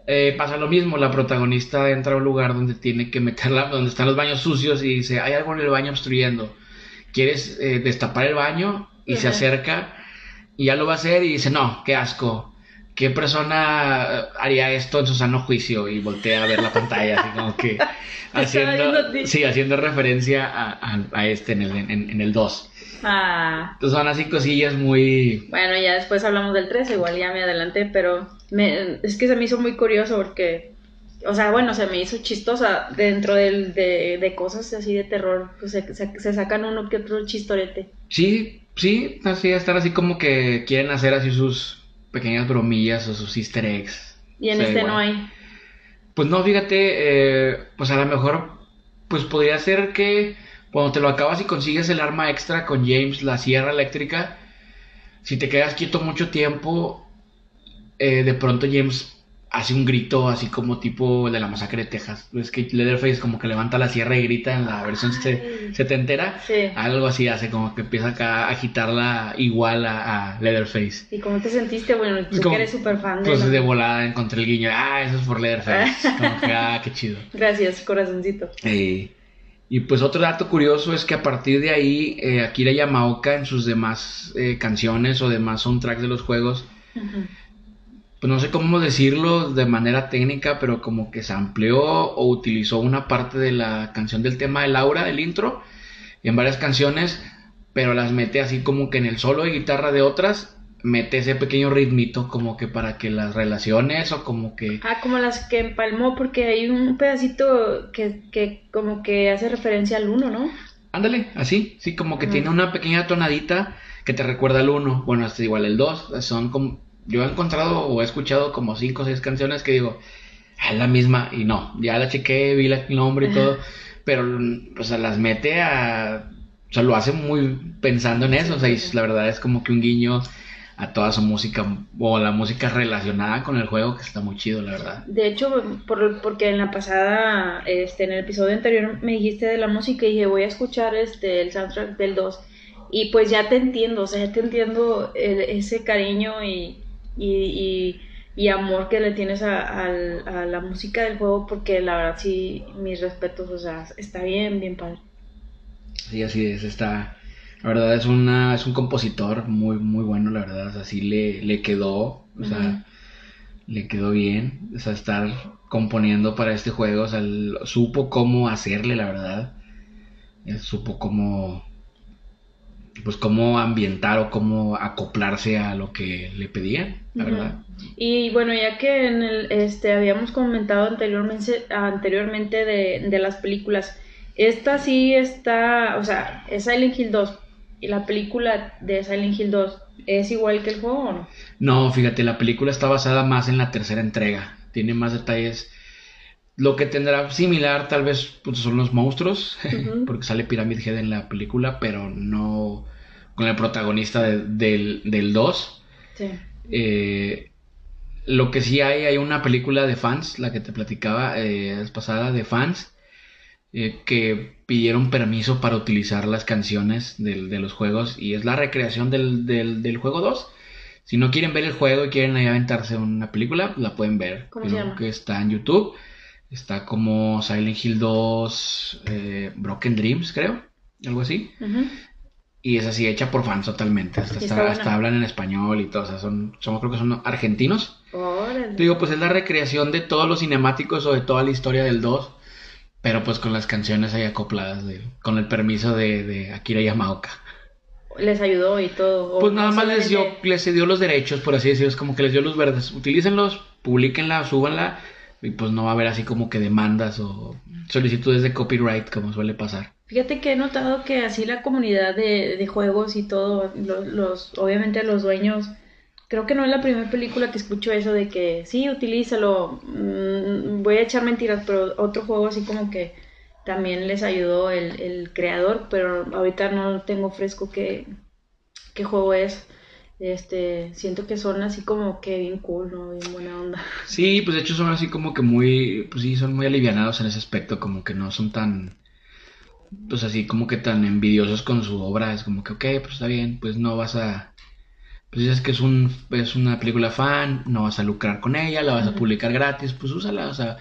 eh, pasa lo mismo. La protagonista entra a un lugar donde tiene que meterla, donde están los baños sucios y dice, hay algo en el baño obstruyendo. ¿Quieres eh, destapar el baño? Y se acerca y ya lo va a hacer y dice, no, qué asco. ¿Qué persona haría esto en su sano juicio? Y voltea a ver la pantalla, así como que haciendo, sí, haciendo referencia a, este en el, en, el 2. Ah. Entonces son así cosillas muy... Bueno, ya después hablamos del 3, igual ya me adelanté, pero me, es que se me hizo muy curioso porque, o sea, bueno, se me hizo chistosa dentro del, de, cosas así de terror, pues se, se, sacan uno que otro chistorete. Sí, sí, así estar así como que quieren hacer así sus pequeñas bromillas o sus easter eggs. Y en este no hay. Pues no, fíjate, eh, pues a lo mejor, pues podría ser que cuando te lo acabas y consigues el arma extra con James, la sierra eléctrica, si te quedas quieto mucho tiempo, eh, de pronto James hace un grito así como tipo de la masacre de Texas. Es que Leatherface como que levanta la sierra y grita en la versión setentera. Sí. Algo así hace, como que empieza acá a agitarla igual a, Leatherface. ¿Y cómo te sentiste? Bueno, tú que eres súper fan de Pues de volada encontré el guiño. Ah, eso es por Leatherface. como que, ah, qué chido. Gracias, corazoncito. y pues otro dato curioso es que a partir de ahí, eh, Akira Yamaoka en sus demás eh, canciones o demás soundtracks de los juegos pues no sé cómo decirlo de manera técnica, pero como que se amplió o utilizó una parte de la canción del tema de Laura, del intro, en varias canciones, pero las mete así como que en el solo de guitarra de otras, mete ese pequeño ritmito como que para que las relaciones o como que... Ah, como las que empalmó, porque hay un pedacito que, que como que hace referencia al uno, ¿no? Ándale, así, sí, como que tiene una pequeña tonadita que te recuerda al uno, bueno, hasta igual el dos, son como yo he encontrado o he escuchado como cinco o seis canciones que digo, es la misma, y no, ya la chequé, vi el nombre y todo, pero, o sea, las mete a, o sea, lo hace muy pensando en eso, o sea, y la verdad es como que un guiño a toda su música o la música relacionada con el juego que está muy chido, la verdad. De hecho, por, porque en la pasada, este, en el episodio anterior me dijiste de la música y dije, voy a escuchar este, el soundtrack del 2 y pues ya te entiendo, o sea, ya te entiendo ese cariño y y, y, amor que le tienes a, la música del juego, porque la verdad sí, mis respetos, o sea, está bien, bien padre. Sí, así es, está... La verdad es una es un compositor muy muy bueno, la verdad, así le, le quedó, o sea, le quedó bien, o sea, estar componiendo para este juego, o sea, supo cómo hacerle, la verdad. supo cómo pues cómo ambientar o cómo acoplarse a lo que le pedían, la verdad. Y bueno, ya que en el, este habíamos comentado anteriormente, anteriormente de, de, las películas, esta sí está, o sea, es Silent Hill 2 y la película de Silent Hill 2 es igual que el juego o no? No, fíjate, la película está basada más en la tercera entrega, tiene más detalles. Lo que tendrá similar tal vez pues, son los monstruos, porque sale Pyramid Head en la película, pero no con el protagonista del, del 2. Sí. Eh, lo que sí hay, hay una película de fans, la que te platicaba eh, pasada, de fans, eh, que pidieron permiso para utilizar las canciones del, de los juegos y es la recreación del, del, del, juego 2. Si no quieren ver el juego y quieren ahí aventarse una película, la pueden ver. Creo que está en YouTube. Está como Silent Hill 2, eh, Broken Dreams, creo. Algo así. Y es así, hecha por fans totalmente. Hasta, hablan en español y todo. O sea, son, son creo que son argentinos. Digo, pues es la recreación de todos los cinemáticos o de toda la historia del 2. Pero pues con las canciones ahí acopladas, con el permiso de, Akira Yamaoka. Les ayudó y todo. Pues nada más les dio, les dio los derechos, por así decirlo. Es como que les dio los verdes. Utilícenlos, publiquenla, súbanla. Y pues no va a haber así como que demandas o solicitudes de copyright como suele pasar. Fíjate que he notado que así la comunidad de, juegos y todo, los, obviamente los dueños creo que no es la primera película que escucho eso de que sí, utilízalo. Mm, voy a echar mentiras, pero otro juego así como que también les ayudó el, el creador, pero ahorita no tengo fresco qué, qué juego es. Este, siento que son así como que bien cool, ¿no? Bien buena onda. Sí, pues de hecho son así como que muy, pues sí, son muy alivianados en ese aspecto, como que no son tan, pues así como que tan envidiosos con su obra, es como que, ok, pues está bien, pues no vas a, pues es que es, un, es una película fan, no vas a lucrar con ella, la vas a publicar gratis, pues úsala, o sea,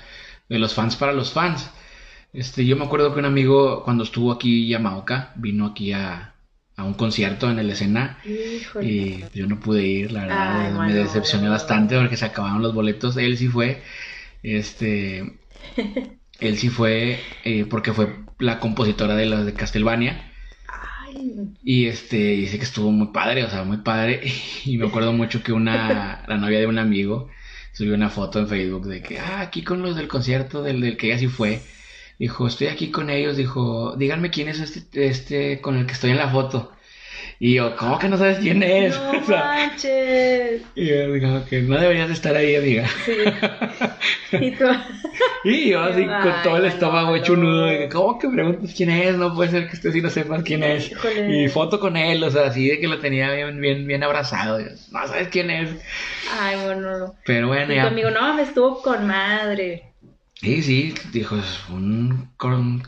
de los fans para los fans. Este, yo me acuerdo que un amigo cuando estuvo aquí Yamaoka vino aquí a, a un concierto en el escena y yo no pude ir, la verdad, me decepcioné bastante porque se acabaron los boletos. Él sí fue, este, él sí fue eh, porque fue la compositora de las de Castlevania y este, dice que estuvo muy padre, o sea, muy padre. Y me acuerdo mucho que una, la novia de un amigo subió una foto en Facebook de que, ah, aquí con los del concierto del, del que ella sí fue. Dijo, estoy aquí con ellos, dijo, díganme quién es este, este con el que estoy en la foto. Y yo, ¿cómo que no sabes quién es? No manches. Y yo digo que no deberías estar ahí, amiga. Sí. Y tú. Y yo así con todo el estómago hecho un nudo. ¿Cómo que preguntas quién es? No puede ser que usted sí no sepas quién es. Y foto con él, o sea, así de que lo tenía bien, bien, bien abrazado. no sabes quién es. Ay, bueno. Pero bueno, y ya. amigo, no, me estuvo con madre. Sí, sí, dijo, es un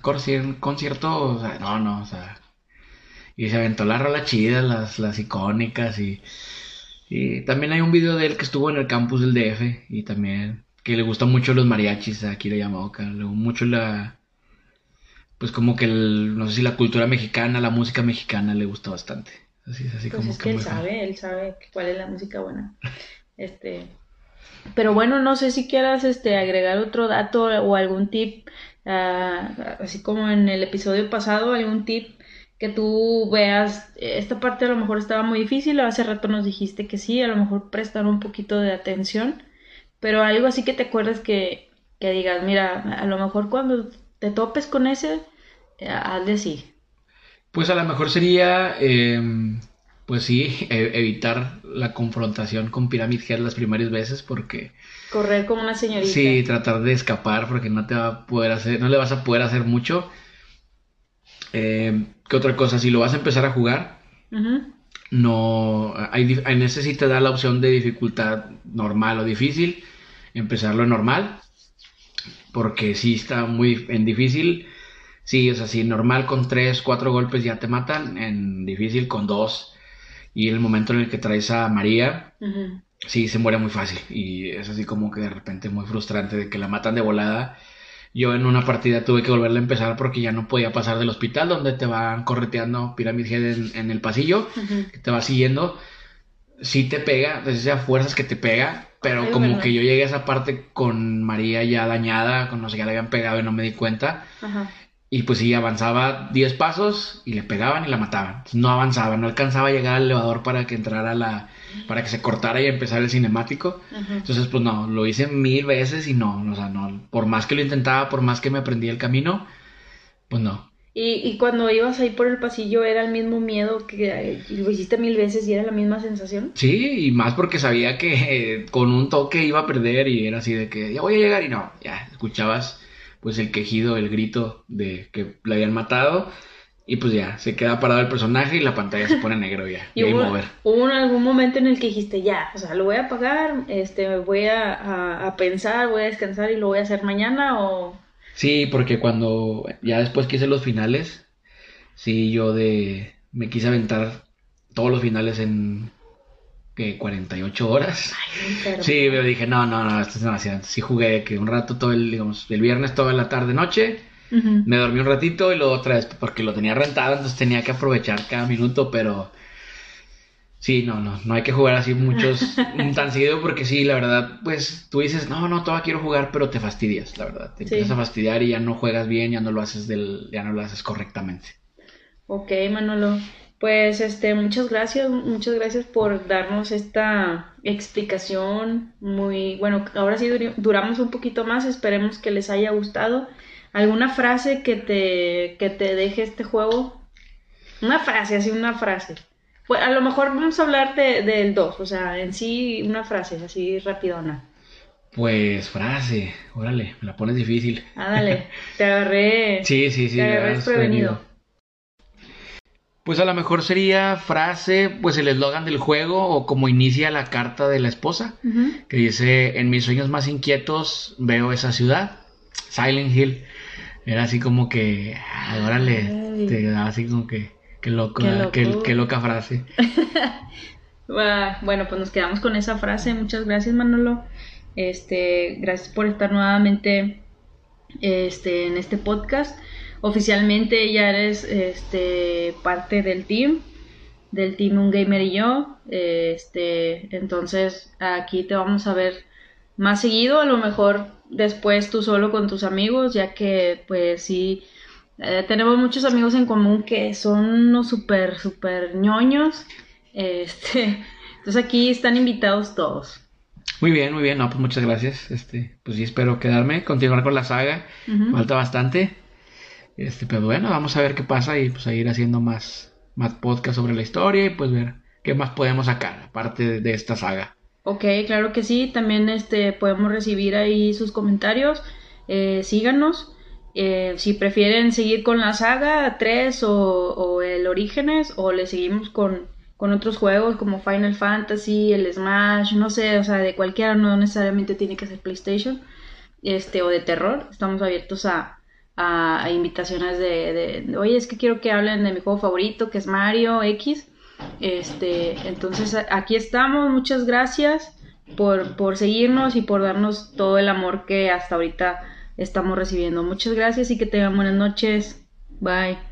concierto, o sea, no, no, o sea, y se aventó la rola chida, las, las icónicas y, y también hay un video de él que estuvo en el campus del DF y también que le gustan mucho los mariachis, aquí le llamó le mucho la pues como que el, no sé si la cultura mexicana, la música mexicana le gusta bastante. Así así pues como es que, él sabe, él sabe cuál es la música buena. Este, pero bueno, no sé si quieras este agregar otro dato o algún tip, uh, así como en el episodio pasado, algún tip que tú veas, esta parte a lo mejor estaba muy difícil, hace rato nos dijiste que sí, a lo mejor prestar un poquito de atención, pero algo así que te acuerdas que, que digas, mira, a lo mejor cuando te topes con ese, eh, haz de sí. Pues a lo mejor sería, em, pues sí, e, evitar la confrontación con Pyramid Head las primeras veces porque... Correr como una señorita. Sí, tratar de escapar porque no te va a poder hacer, no le vas a poder hacer mucho. Eh, ¿Qué otra cosa? Si lo vas a empezar a jugar, no. Hay, en ese sí te da la opción de dificultad normal o difícil. Empezarlo en normal. Porque si está muy en difícil. Sí, es así, normal con 3, 4 golpes ya te matan. En difícil con 2. Y el momento en el que traes a María, sí, se muere muy fácil. Y es así como que de repente muy frustrante de que la matan de volada yo en una partida tuve que volverla a empezar porque ya no podía pasar del hospital donde te van correteando Pyramid Head en, el pasillo, que te va siguiendo. Sí te pega, desde esas fuerzas que te pega, pero como que yo llegué a esa parte con María ya dañada, con no sé, ya le habían pegado y no me di cuenta. Y pues sí, avanzaba 10 pasos y le pegaban y la mataban. No avanzaba, no alcanzaba a llegar al elevador para que entrara la, para que se cortara y empezara el cinemático. Entonces, pues no, lo hice mil veces y no, o sea, no, por más que lo intentaba, por más que me aprendí el camino, pues no. Y, y cuando ibas ahí por el pasillo, ¿era el mismo miedo que lo hiciste mil veces y era la misma sensación? Sí, y más porque sabía que con un toque iba a perder y era así de que ya voy a llegar y no, ya escuchabas pues el quejido, el grito de que le habían matado y pues ya, se queda parado el personaje y la pantalla se pone negro ya. y hubo, hubo algún momento en el que dijiste, ya, o sea, lo voy a apagar, este, voy a, a, pensar, voy a descansar y lo voy a hacer mañana o... Sí, porque cuando ya después quise los finales, sí, yo de... me quise aventar todos los finales en que 48 horas. Ay, sí, pero dije, no, no, no, esto es demasiado. Sí jugué que un rato todo el, digamos, el viernes toda la tarde noche me dormí un ratito y luego otra vez porque lo tenía rentado, entonces tenía que aprovechar cada minuto, pero sí, no, no, no hay que jugar así muchos tan seguido porque sí, la verdad, pues tú dices, no, no, todavía quiero jugar, pero te fastidias, la verdad, te empiezas a fastidiar y ya no juegas bien, ya no lo haces del, ya no lo haces correctamente. Ok, Manolo. Pues este, muchas gracias, muchas gracias por darnos esta explicación muy, bueno, ahora sí duramos un poquito más, esperemos que les haya gustado. ¿Alguna frase que te, que te deje este juego? Una frase, así una frase. Pues a lo mejor vamos a hablar de, del 2, o sea, en sí una frase así rapidona. Pues frase, órale, me la pones difícil. Ah, dale, te agarré. sí, sí, sí. Te agarré desprevenido. Pues a lo mejor sería frase, pues el eslogan del juego o como inicia la carta de la esposa, que dice, en mis sueños más inquietos veo esa ciudad, Silent Hill. Era así como que, ay, órale, te da así como que, qué loco, qué, loco. Qué, loca frase. bueno, pues nos quedamos con esa frase. Muchas gracias, Manolo. Este, gracias por estar nuevamente este, en este podcast oficialmente ya eres este, parte del team, del team Un Gamer y yo. Este, entonces aquí te vamos a ver más seguido, a lo mejor después tú solo con tus amigos, ya que pues sí, eh, tenemos muchos amigos en común que son unos súper, súper ñoños. Este, entonces aquí están invitados todos. Muy bien, muy bien, no, pues muchas gracias. Este, pues sí espero quedarme, continuar con la saga. Falta bastante. Este, pero bueno, vamos a ver qué pasa y pues a ir haciendo más, más podcast sobre la historia y pues ver qué más podemos sacar, aparte de, esta saga. Ok, claro que sí, también este, podemos recibir ahí sus comentarios, eh, síganos. Eh, si prefieren seguir con la saga 3 o, el Orígenes o le seguimos con, con, otros juegos como Final Fantasy, el Smash, no sé, o sea, de cualquiera, no necesariamente tiene que ser PlayStation, este, o de terror, estamos abiertos a, invitaciones de, de, oye, es que quiero que hablen de mi juego favorito, que es Mario X. Este, entonces aquí estamos, muchas gracias por, por seguirnos y por darnos todo el amor que hasta ahorita estamos recibiendo. Muchas gracias y que tengan buenas noches. Bye.